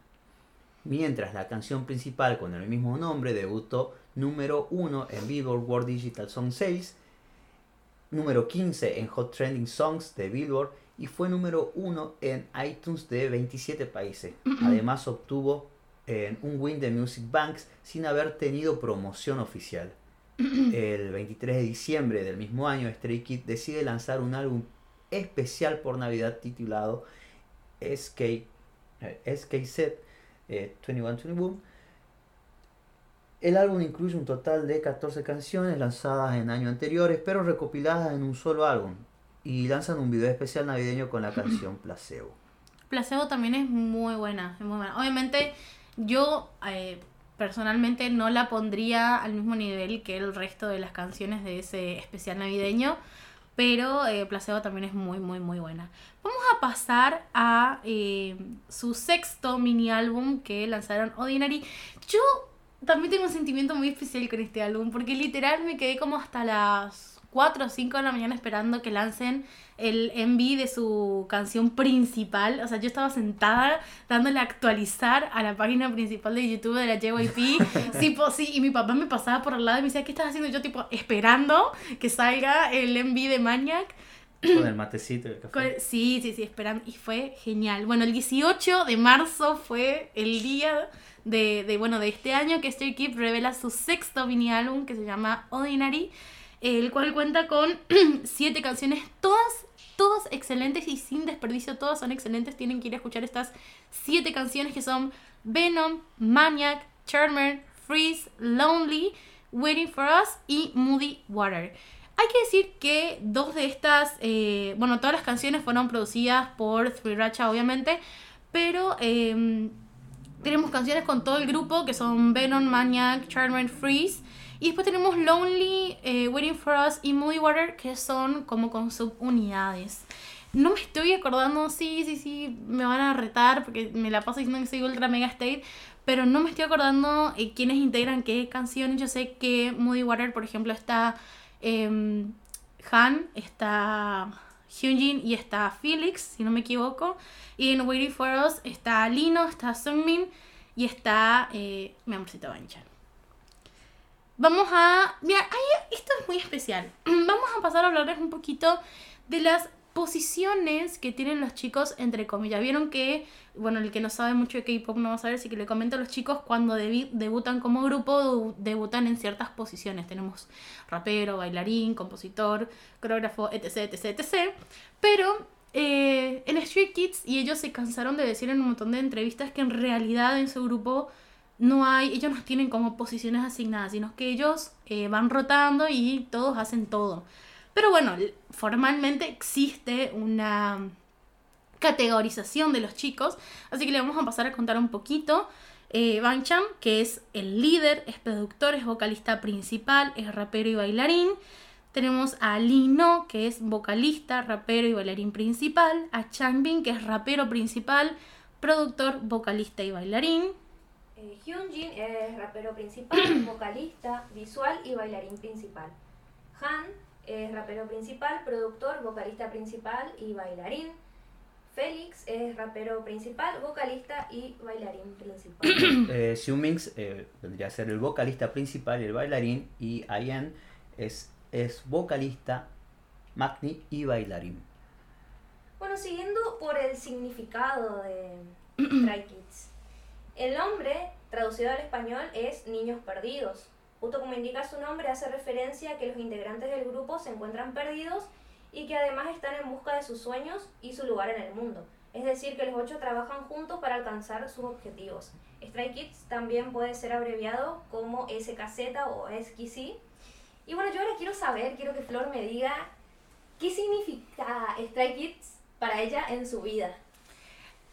Mientras la canción principal con el mismo nombre debutó número 1 en Billboard World Digital Song Sales, número 15 en Hot Trending Songs de Billboard y fue número 1 en iTunes de 27 países. Además obtuvo eh, un win de Music Banks sin haber tenido promoción oficial. El 23 de diciembre del mismo año, Stray Kids decide lanzar un álbum especial por Navidad titulado SK, eh, SKZ eh, 2121. El álbum incluye un total de 14 canciones lanzadas en años anteriores, pero recopiladas en un solo álbum. Y lanzan un video especial navideño con la canción Placebo. Placebo también es muy buena, es muy buena. Obviamente, yo eh, personalmente no la pondría al mismo nivel que el resto de las canciones de ese especial navideño, pero eh, Placebo también es muy, muy, muy buena. Vamos a pasar a eh, su sexto mini álbum que lanzaron Ordinary. Yo también tengo un sentimiento muy especial con este álbum, porque literal me quedé como hasta las 4 o 5 de la mañana esperando que lancen el MV de su canción principal. O sea, yo estaba sentada dándole a actualizar a la página principal de YouTube de la JYP. sí, [laughs] po- sí, y mi papá me pasaba por al lado y me decía, ¿qué estás haciendo? Yo tipo esperando que salga el MV de Maniac. Con el matecito y el café. Con- Sí, sí, sí, esperando. Y fue genial. Bueno, el 18 de marzo fue el día de, de, bueno, de este año que Stray Kids revela su sexto mini álbum que se llama Ordinary, el cual cuenta con [clears throat] siete canciones, todas, todas excelentes y sin desperdicio, todas son excelentes. Tienen que ir a escuchar estas siete canciones que son Venom, Maniac, Charmer, Freeze, Lonely, Waiting for Us y Moody Water. Hay que decir que dos de estas, eh, bueno, todas las canciones fueron producidas por Three Racha, obviamente, pero eh, tenemos canciones con todo el grupo que son Venom, Maniac, Charmer, Freeze. Y después tenemos Lonely, eh, Waiting for Us y Moody Water, que son como con subunidades. No me estoy acordando, sí, sí, sí, me van a retar porque me la paso diciendo que soy Ultra Mega State, pero no me estoy acordando eh, quiénes integran qué canciones. Yo sé que Moody Water, por ejemplo, está eh, Han, está Hyunjin y está Felix, si no me equivoco. Y en Waiting for Us está Lino, está Sungmin y está eh, mi amorcito Banchan. Vamos a... Mira, esto es muy especial. [clears throat] Vamos a pasar a hablarles un poquito de las posiciones que tienen los chicos, entre comillas. Vieron que, bueno, el que no sabe mucho de K-pop no va a saber, así que le comento a los chicos cuando debutan como grupo, debu- debutan en ciertas posiciones. Tenemos rapero, bailarín, compositor, coreógrafo, etc, etc, etc. Pero eh, en Street Kids, y ellos se cansaron de decir en un montón de entrevistas que en realidad en su grupo no hay, ellos no tienen como posiciones asignadas, sino que ellos eh, van rotando y todos hacen todo. Pero bueno, formalmente existe una categorización de los chicos, así que le vamos a pasar a contar un poquito. Eh, Chan, que es el líder, es productor, es vocalista principal, es rapero y bailarín. Tenemos a Lee No, que es vocalista, rapero y bailarín principal. A Changbin, que es rapero principal, productor, vocalista y bailarín. Eh, Hyunjin es rapero principal, [clears throat] vocalista, visual y bailarín principal. Han es rapero principal, productor, vocalista principal y bailarín. Félix es rapero principal, vocalista y bailarín principal. [clears throat] eh, Xiumings eh, vendría a ser el vocalista principal y el bailarín. Y Ayan es, es vocalista, magni y bailarín. Bueno, siguiendo por el significado de [clears throat] Stray Kids. El nombre, traducido al español, es Niños Perdidos. Justo como indica su nombre, hace referencia a que los integrantes del grupo se encuentran perdidos y que además están en busca de sus sueños y su lugar en el mundo. Es decir, que los ocho trabajan juntos para alcanzar sus objetivos. Stray Kids también puede ser abreviado como SKZ o SKC. Y bueno, yo ahora quiero saber, quiero que Flor me diga qué significa Stray Kids para ella en su vida.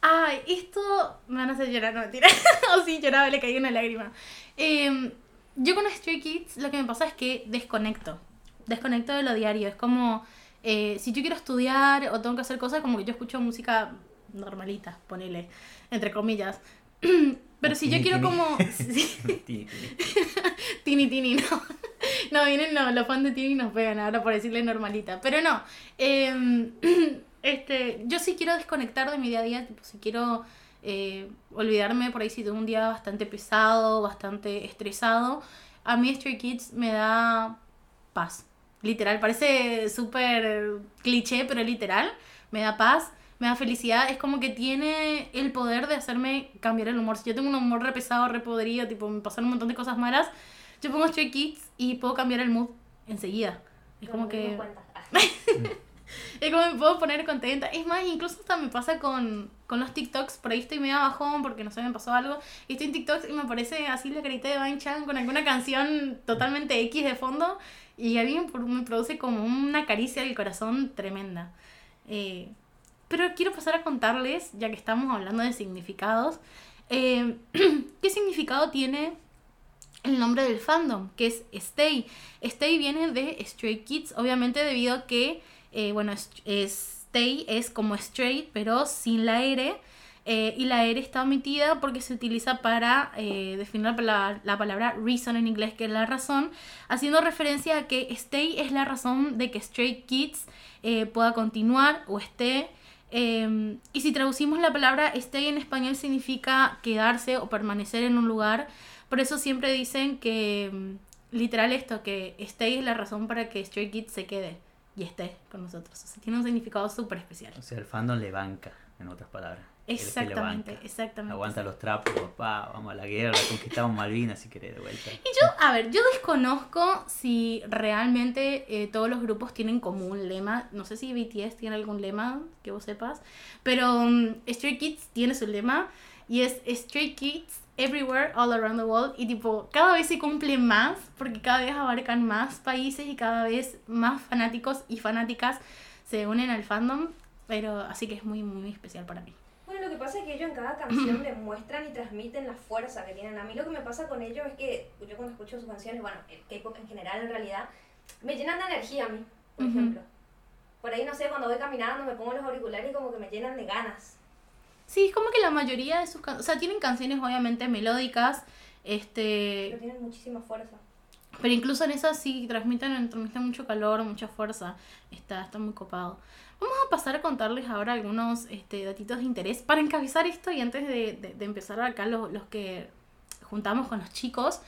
Ay, esto me van a hacer llorar, no mentira. [laughs] o sí, lloraba, le caí una lágrima. Em, yo con Stray Kids lo que me pasa es que desconecto. Desconecto de lo diario. Es como eh, si yo quiero estudiar o tengo que hacer cosas, como que yo escucho música normalita, ponele, entre comillas. [clears throat] Pero si yo quiero como... [laughs] [laughs] tini, tini, no. No, vienen no, los fans de Tini nos pegan ahora por decirle normalita. Pero no. Em, [clears throat] este, yo sí quiero desconectar de mi día a día, tipo, si quiero eh, olvidarme por ahí si tengo un día bastante pesado, bastante estresado, a mí Stray Kids me da paz. Literal, parece súper cliché, pero literal, me da paz, me da felicidad, es como que tiene el poder de hacerme cambiar el humor. Si yo tengo un humor re pesado, re podrido, tipo, me pasan un montón de cosas malas, yo pongo Stray Kids y puedo cambiar el mood enseguida. Es como que... [laughs] [laughs] es como me puedo poner contenta. Es más, incluso hasta me pasa con, con los TikToks. Por ahí estoy medio bajón porque no sé, me pasó algo. Y estoy en TikToks y me aparece así la carita de Vine Chan con alguna canción totalmente X de fondo. Y a mí me produce como una caricia del corazón tremenda. Eh, pero quiero pasar a contarles, ya que estamos hablando de significados, eh, [clears throat] qué significado tiene el nombre del fandom, que es Stay. Stay viene de Stray Kids, obviamente debido a que eh, bueno, stay es como straight, pero sin la R. Eh, y la R está omitida porque se utiliza para eh, definir la, la, palabra reason en inglés, que es la razón, haciendo referencia a que stay es la razón de que Stray Kids pueda continuar o esté. Em, y si traducimos la palabra stay en español significa quedarse o permanecer en un lugar. Por eso siempre dicen que, em, literal esto, que stay es la razón para que Stray Kids se quede y esté con nosotros. O sea, tiene un significado súper especial. O sea, el fandom le banca, en otras palabras. Exactamente, exactamente. Aguanta los trapos, papá, vamos a la guerra, conquistamos Malvinas si querés de vuelta. Y yo, a ver, yo desconozco si realmente eh, todos los grupos tienen como un lema. No sé si BTS tiene algún lema que vos sepas, pero um, Stray Kids tiene su lema y es Stray Kids everywhere, all around the world. Y tipo, cada vez se cumple más, porque cada vez abarcan más países y cada vez más fanáticos y fanáticas se unen al fandom. Pero así que es muy, muy especial para mí. Bueno, lo que pasa es que ellos en cada canción [clears throat] demuestran y transmiten la fuerza que tienen. A mí lo que me pasa con ellos es que yo cuando escucho sus canciones, bueno, el K-pop en general en realidad, me llenan de energía a mí, por ejemplo. Por ahí, no sé, cuando voy caminando me pongo los auriculares y como que me llenan de ganas. Sí, es como que la mayoría de sus canciones, o sea, tienen canciones obviamente melódicas, este... Pero tienen muchísima fuerza. Pero incluso en esas sí transmiten, transmiten mucho calor, mucha fuerza. Está, está muy copado. Vamos a pasar a contarles ahora algunos este, datitos de interés para encabezar esto y antes de, de, empezar acá los, los, que juntamos con los chicos.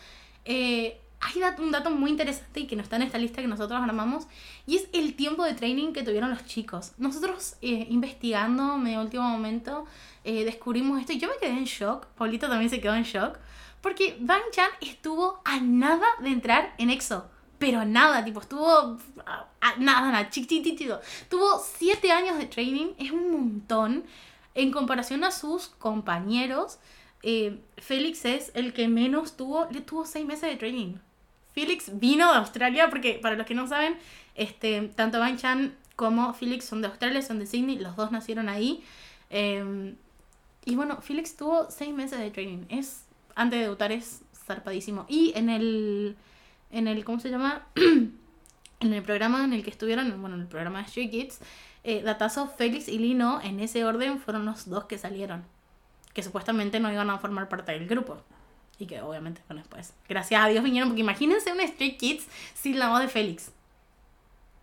Eh, hay un dato muy interesante y que no está en esta lista que nosotros armamos y es el tiempo de training que tuvieron los chicos. Nosotros eh, investigando medio último momento eh, descubrimos esto y yo me quedé en shock. Paulito también se quedó en shock porque Bang Chan estuvo a nada de entrar en EXO. Pero nada, tipo, estuvo a, nada, nada, chiquitito. Tuvo siete años de training, es un montón en comparación a sus compañeros eh, Félix es el que menos tuvo, le tuvo seis meses de training. Félix vino de Australia porque, para los que no saben, este, tanto Van Chan como Felix son de Australia, son de Sydney, los dos nacieron ahí. Eh, y bueno, Felix tuvo seis meses de training. Es, antes de debutar es zarpadísimo. Y en el, en el, ¿cómo se llama? [clears throat] en el programa en el que estuvieron, bueno, en el programa de Stray Kids, eh, Datazo, Félix y Lino, en ese orden, fueron los dos que salieron. Que supuestamente no iban a formar parte del grupo. Y que obviamente, bueno, después, gracias a Dios vinieron, porque imagínense un Stray Kids sin la voz de Félix.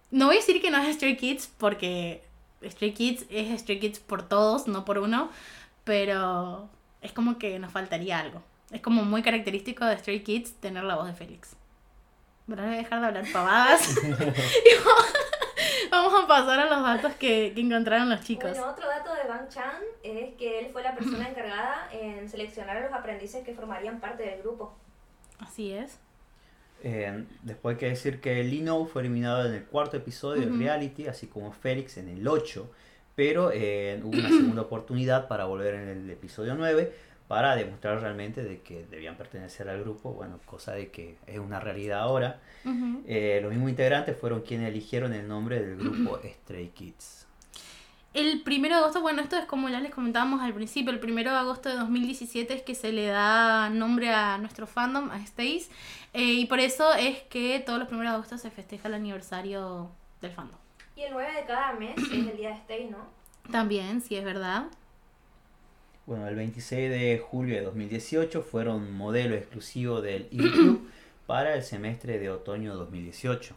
No voy a decir que no es Stray Kids, porque Stray Kids es Stray Kids por todos, no por uno, pero es como que nos faltaría algo. Es como muy característico de Stray Kids tener la voz de Félix. Voy a dejar de hablar pavadas. [laughs] [laughs] [laughs] vamos a pasar a los datos que, que, encontraron los chicos. Bueno, otro dato de Bang Chan es que él fue la persona [clears throat] encargada en seleccionar a los aprendices que formarían parte del grupo. Así es. Eh, después hay que decir que Lino fue eliminado en el cuarto episodio de reality, así como Félix en el 8, pero eh, hubo una segunda [clears throat] oportunidad para volver en el episodio 9 para demostrar realmente de que debían pertenecer al grupo, bueno, cosa de que es una realidad ahora. Eh, los mismos integrantes fueron quienes eligieron el nombre del grupo [clears throat] Stray Kids. El primero de agosto, bueno, esto es como ya les comentábamos al principio, el primero de agosto de 2017 es que se le da nombre a nuestro fandom, a Stace, eh, y por eso es que todos los primeros de agosto se festeja el aniversario del fandom. Y el 9 de cada mes es el día de Stace, ¿no? También, sí es verdad. Bueno, el 26 de julio de 2018 fueron modelo exclusivo del Club [clears throat] para el semestre de otoño 2018.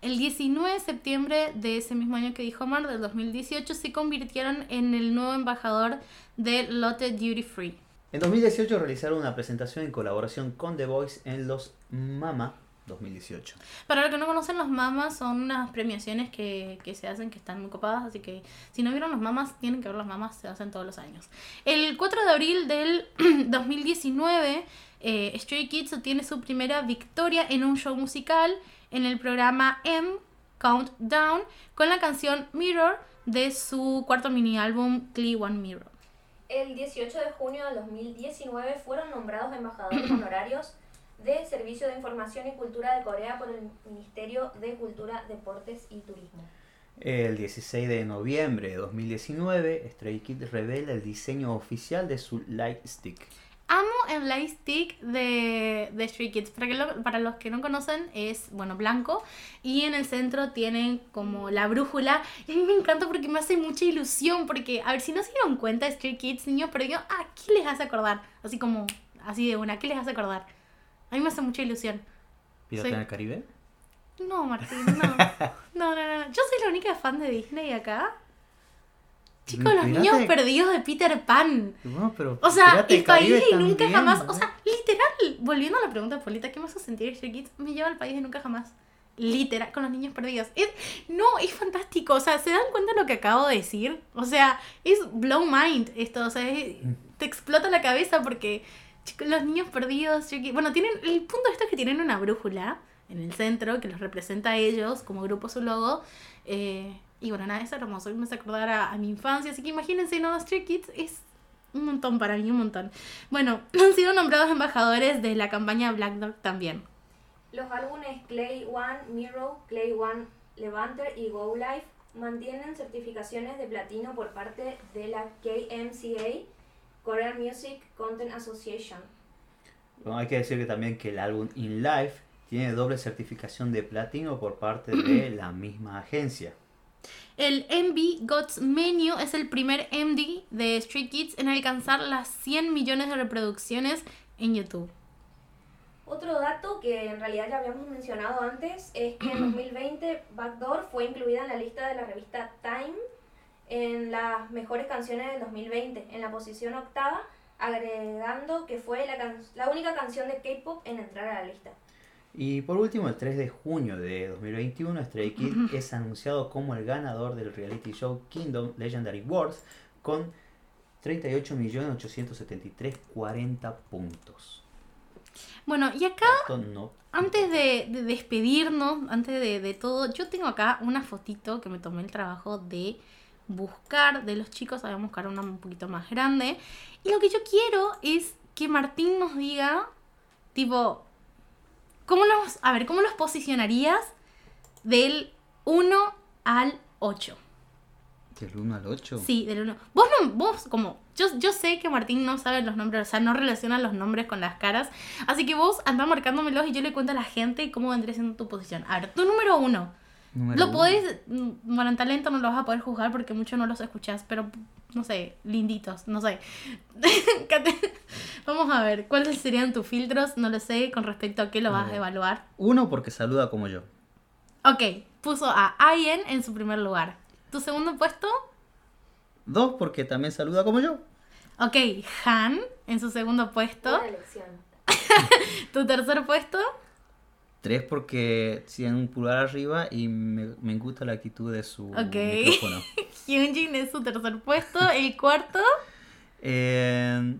El 19 de septiembre de ese mismo año que dijo Mar, del 2018, se convirtieron en el nuevo embajador de Lotte Duty Free. En 2018 realizaron una presentación en colaboración con The Voice en los Mama 2018. Para los que no conocen, los Mamas son unas premiaciones que, que, se hacen que están muy copadas, así que si no vieron los Mamas, tienen que ver los Mamas, se hacen todos los años. El 4 de abril del [clears throat] 2019 eh, Stray Kids obtiene su primera victoria en un show musical en el programa M Countdown con la canción Mirror de su cuarto mini álbum Clee One Mirror. El 18 de junio de 2019 fueron nombrados embajadores [clears throat] honorarios de Servicio de Información y Cultura de Corea por el Ministerio de Cultura, Deportes y Turismo. El 16 de noviembre de 2019, Stray Kids revela el diseño oficial de su Light Stick. Amo el light stick de, de Stray Kids. Para, que para los que no conocen, es bueno blanco. Y en el centro tienen como la brújula. [laughs] Y a mí me encanta porque me hace mucha ilusión. Porque, a ver, si no se dieron cuenta, Stray Kids, niños, pero yo, ¿a qué les hace acordar? Así como, así de una, ¿qué les hace acordar? A mí me hace mucha ilusión. ¿Pirata en el Caribe? No, Martín, [laughs] no. no. No, no, Yo soy la única fan de Disney acá. Chicos, los niños perdidos de Peter Pan. pero o sea, el país y nunca jamás. O sea, literal. Volviendo a la pregunta de Polita, ¿qué me hace sentir Stray Kids? Me lleva al país de nunca jamás. Literal, con los niños perdidos. Es, no, es fantástico. O sea, ¿se dan cuenta de lo que acabo de decir? O sea, es blow mind esto. O sea, te explota la cabeza porque los niños perdidos. Bueno, tienen. El punto de esto es que tienen una brújula en el centro que los representa a ellos como grupo su logo. Eh, y bueno, nada, es hermoso. Me hace acordar a, mi infancia. Así que imagínense, ¿no? Stray Kids es un montón para mí, un montón. Bueno, [clears throat] han sido nombrados embajadores de la campaña Black Dog también. Los álbumes Clay One Mirror, Clay One Levanter y Go Life mantienen certificaciones de platino por parte de la KMCA, Korean Music Content Association. Bueno, hay que decir que también que el álbum In Life tiene doble certificación de platino por parte de [clears throat] la misma agencia. El MV God's Menu es el primer MD de Street Kids en alcanzar las 100 millones de reproducciones en YouTube. Otro dato que en realidad ya habíamos mencionado antes es que en [clears throat] 2020 Backdoor fue incluida en la lista de la revista Time en las mejores canciones del 2020, en la posición octava, agregando que fue la, la única canción de K-pop en entrar a la lista. Y por último, el 3 de junio de 2021, Stray Kids es anunciado como el ganador del reality show Kingdom Legendary Wars con 38.873.40 puntos. Bueno, y acá, antes de, despedirnos, antes de, de, todo, yo tengo acá una fotito que me tomé el trabajo de buscar de los chicos, voy a buscar una un poquito más grande. Y lo que yo quiero es que Martín nos diga, tipo, ¿cómo los, a ver, ¿cómo los posicionarías del 1 al 8? ¿Del 1 al 8? Sí, del 1. Vos no, vos como, yo, yo sé que Martín no sabe los nombres, o sea, no relaciona los nombres con las caras, así que vos andá marcándomelos y yo le cuento a la gente cómo vendría siendo tu posición. A ver, tu número 1. Número Lo uno. podés, mm, bueno, en talento no lo vas a poder juzgar porque muchos no los escuchás, pero no sé, linditos, no sé. [laughs] Vamos a ver, ¿cuáles serían tus filtros? No lo sé, con respecto a qué lo vas a evaluar. Uno porque saluda como yo. Ok, puso a Ayen en su primer lugar. ¿Tu segundo puesto? Dos porque también saluda como yo. Ok, Han en su segundo puesto. Buena elección. [laughs] ¿Tu tercer puesto? Tres porque tiene un pulgar arriba y me, me gusta la actitud de su Ok. micrófono. [laughs] Hyunjin es su tercer puesto. El cuarto, Eh,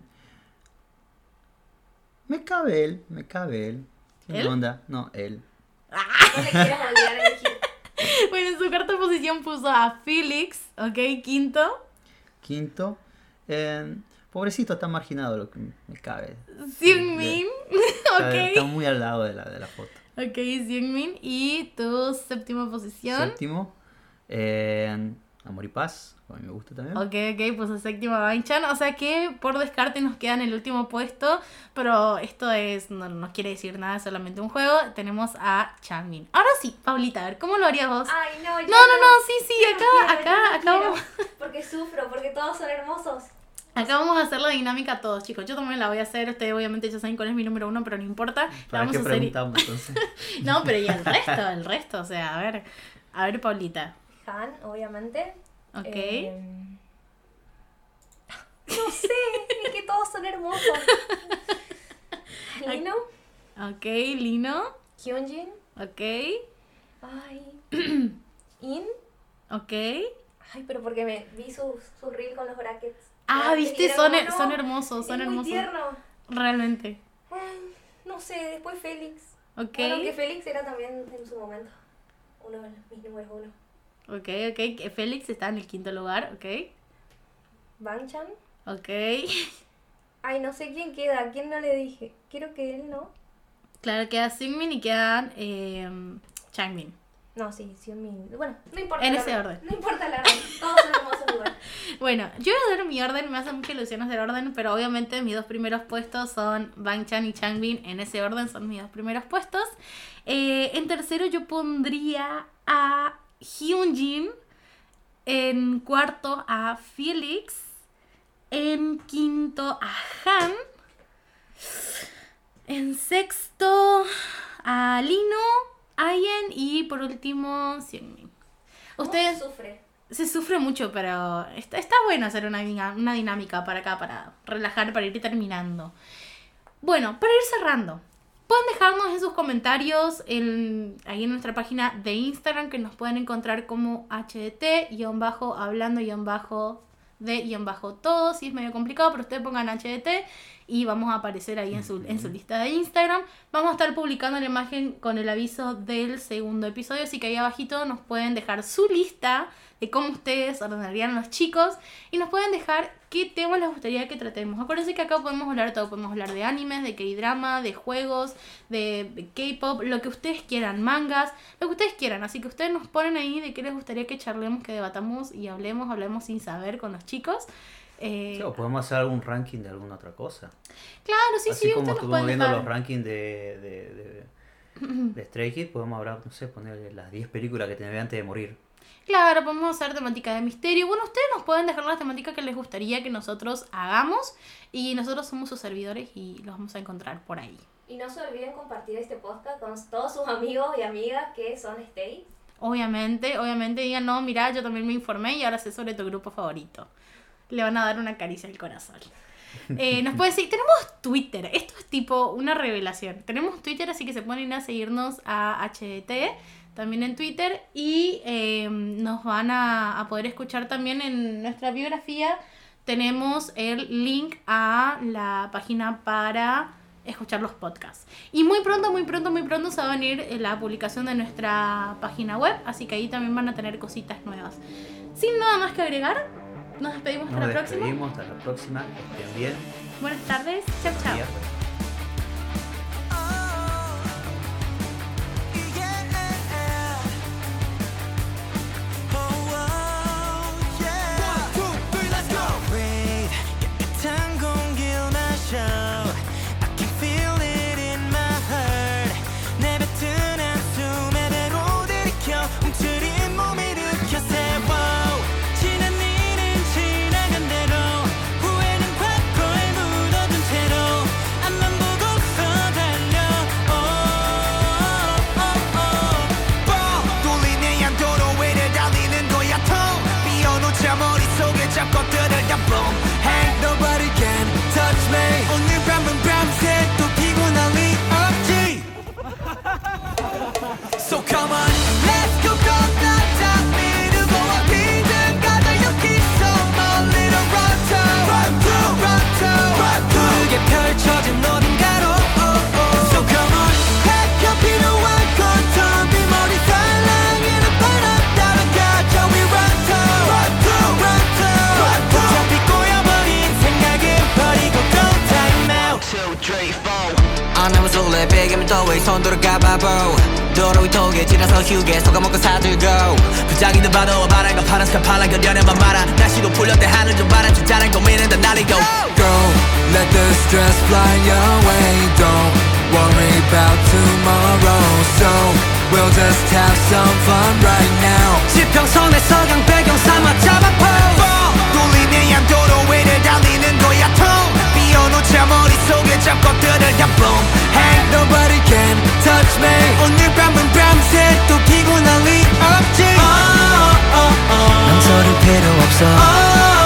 me cabe él, me cabe él. ¿Qué onda? No, él. No te quieras olvidar de elegir. bueno, en su cuarta posición puso a Felix, ok, quinto. Quinto. eh, pobrecito, está marginado lo que me cabe. Seungmin, [laughs] Está, está ok. muy al lado de la, de la foto. Ok, Seungmin. Y tu séptima posición. Séptimo. eh, Amor y Paz. A mí me gusta también. Ok, ok, puso séptima Banchan. O sea que por descarte nos queda en el último puesto. Pero esto es, no, no quiere decir nada, es solamente un juego. Tenemos a Changmin. Ahora sí, Paulita, a ver, ¿cómo lo harías vos? Ay, no, yo no, no, no, sí, sí, acá, quiero, acá, acá Porque sufro, porque todos son hermosos. Acá vamos a hacer la dinámica todos, chicos. Yo también la voy a hacer. Ustedes obviamente ya saben cuál es mi número uno, pero no importa. La ¿Para vamos qué a hacer. preguntamos entonces? [laughs] No, pero y el [laughs] resto, el resto, o sea, a ver. A ver, Paulita. Han, obviamente. Ok. Eh, no sé, es que todos son hermosos. [laughs] Lino, Ok, Lino. Hyunjin, Ok. ay, [clears throat] In, Ok. ay, pero porque me vi su, su reel con los brackets. Ah, viste, son, son hermosos, son es muy hermosos. tierno. Realmente. No sé, después Félix. Ok. Bueno, que Félix era también en su momento uno de mis números uno. Ok, ok. Félix está en el quinto lugar. Ok. Banchan. Ok. [laughs] Ay, no sé quién queda, a quién no le dije. Quiero que él no. Claro, queda Singmin y quedan eh, Changmin. No, sí, Xiaomi. Bueno, no importa. En ese orden. No importa el orden. Todos son hermosos igual. Bueno, yo voy a dar mi orden, me hace mucha ilusión hacer orden, pero obviamente mis dos primeros puestos son Bang Chan y Changbin, en ese orden son mis dos primeros puestos. Eh, en tercero yo pondría a Hyunjin, en cuarto a Felix, en quinto a Han, en sexto a Lino, Ayen y por último Xianmin. Ustedes sufre. se sufre mucho, pero está, está bueno hacer una dinámica para acá, para relajar, para ir terminando. Bueno, para ir cerrando, pueden dejarnos en sus comentarios en, ahí en nuestra página de Instagram que nos pueden encontrar como HDT-hablando-de-todo, si es medio complicado, pero ustedes pongan HDT y vamos a aparecer ahí en su, en su lista de Instagram. Vamos a estar publicando la imagen con el aviso del segundo episodio, así que ahí abajito nos pueden dejar su lista de cómo ustedes ordenarían los chicos y nos pueden dejar qué temas les gustaría que tratemos. Acuérdense que acá podemos hablar de todo, podemos hablar de animes, de K-drama, de juegos, de K-pop, lo que ustedes quieran, mangas, lo que ustedes quieran. Así que ustedes nos ponen ahí de qué les gustaría que charlemos, que debatamos y hablemos, hablemos sin saber con los chicos. Eh, Sí, o podemos hacer algún ranking de alguna otra cosa. claro, sí, Así sí, como estuvimos viendo dejar. los rankings de, de, de, [clears throat] de Stray Kids, podemos hablar, no sé, ponerle las 10 películas que tenía antes de morir. Claro, podemos hacer temática de misterio. Bueno, ustedes nos pueden dejar las temáticas que les gustaría que nosotros hagamos y nosotros somos sus servidores y los vamos a encontrar por ahí. Y no se olviden compartir este podcast con todos sus amigos y amigas que son Stay. Obviamente, obviamente digan, no, mira, yo también me informé y ahora sé sobre tu grupo favorito. Le van a dar una caricia al corazón. Eh, nos pueden seguir, tenemos Twitter, esto es tipo una revelación. Tenemos Twitter, así que se pueden a seguirnos a HDT, también en Twitter, y eh, nos van a, a poder escuchar también en nuestra biografía. Tenemos el link a la página para escuchar los podcasts. Y muy pronto, muy pronto, muy pronto se va a venir eh, la publicación de nuestra página web, así que ahí también van a tener cositas nuevas. Sin nada más que agregar, nos despedimos hasta Nos la próxima. despedimos, hasta la próxima, que estén bien. Buenas tardes. Chao, chao. 손 돌아가봐 bro. 도로 위 통에 지나서 휴게 속아먹고 사들고 부장이든 봐도 바람과 파란 스카팔라 견뎌내만 말아. 날씨도 풀렸대 하늘 좀 바람 좀 고민은 다 날리고 Go, let the stress fly your way. Don't worry about tomorrow. So we'll just have some fun right now. 지평선에 서강 배경 삼아 잡아봐 돌리네 양도로 위를 달리는 혼자 머릿속에 잡고 들을야 boom Hey nobody can touch me. 오늘 밤은 밤새 또 피곤할 리 없지. oh, oh, oh. 망설일 필요 없어. oh,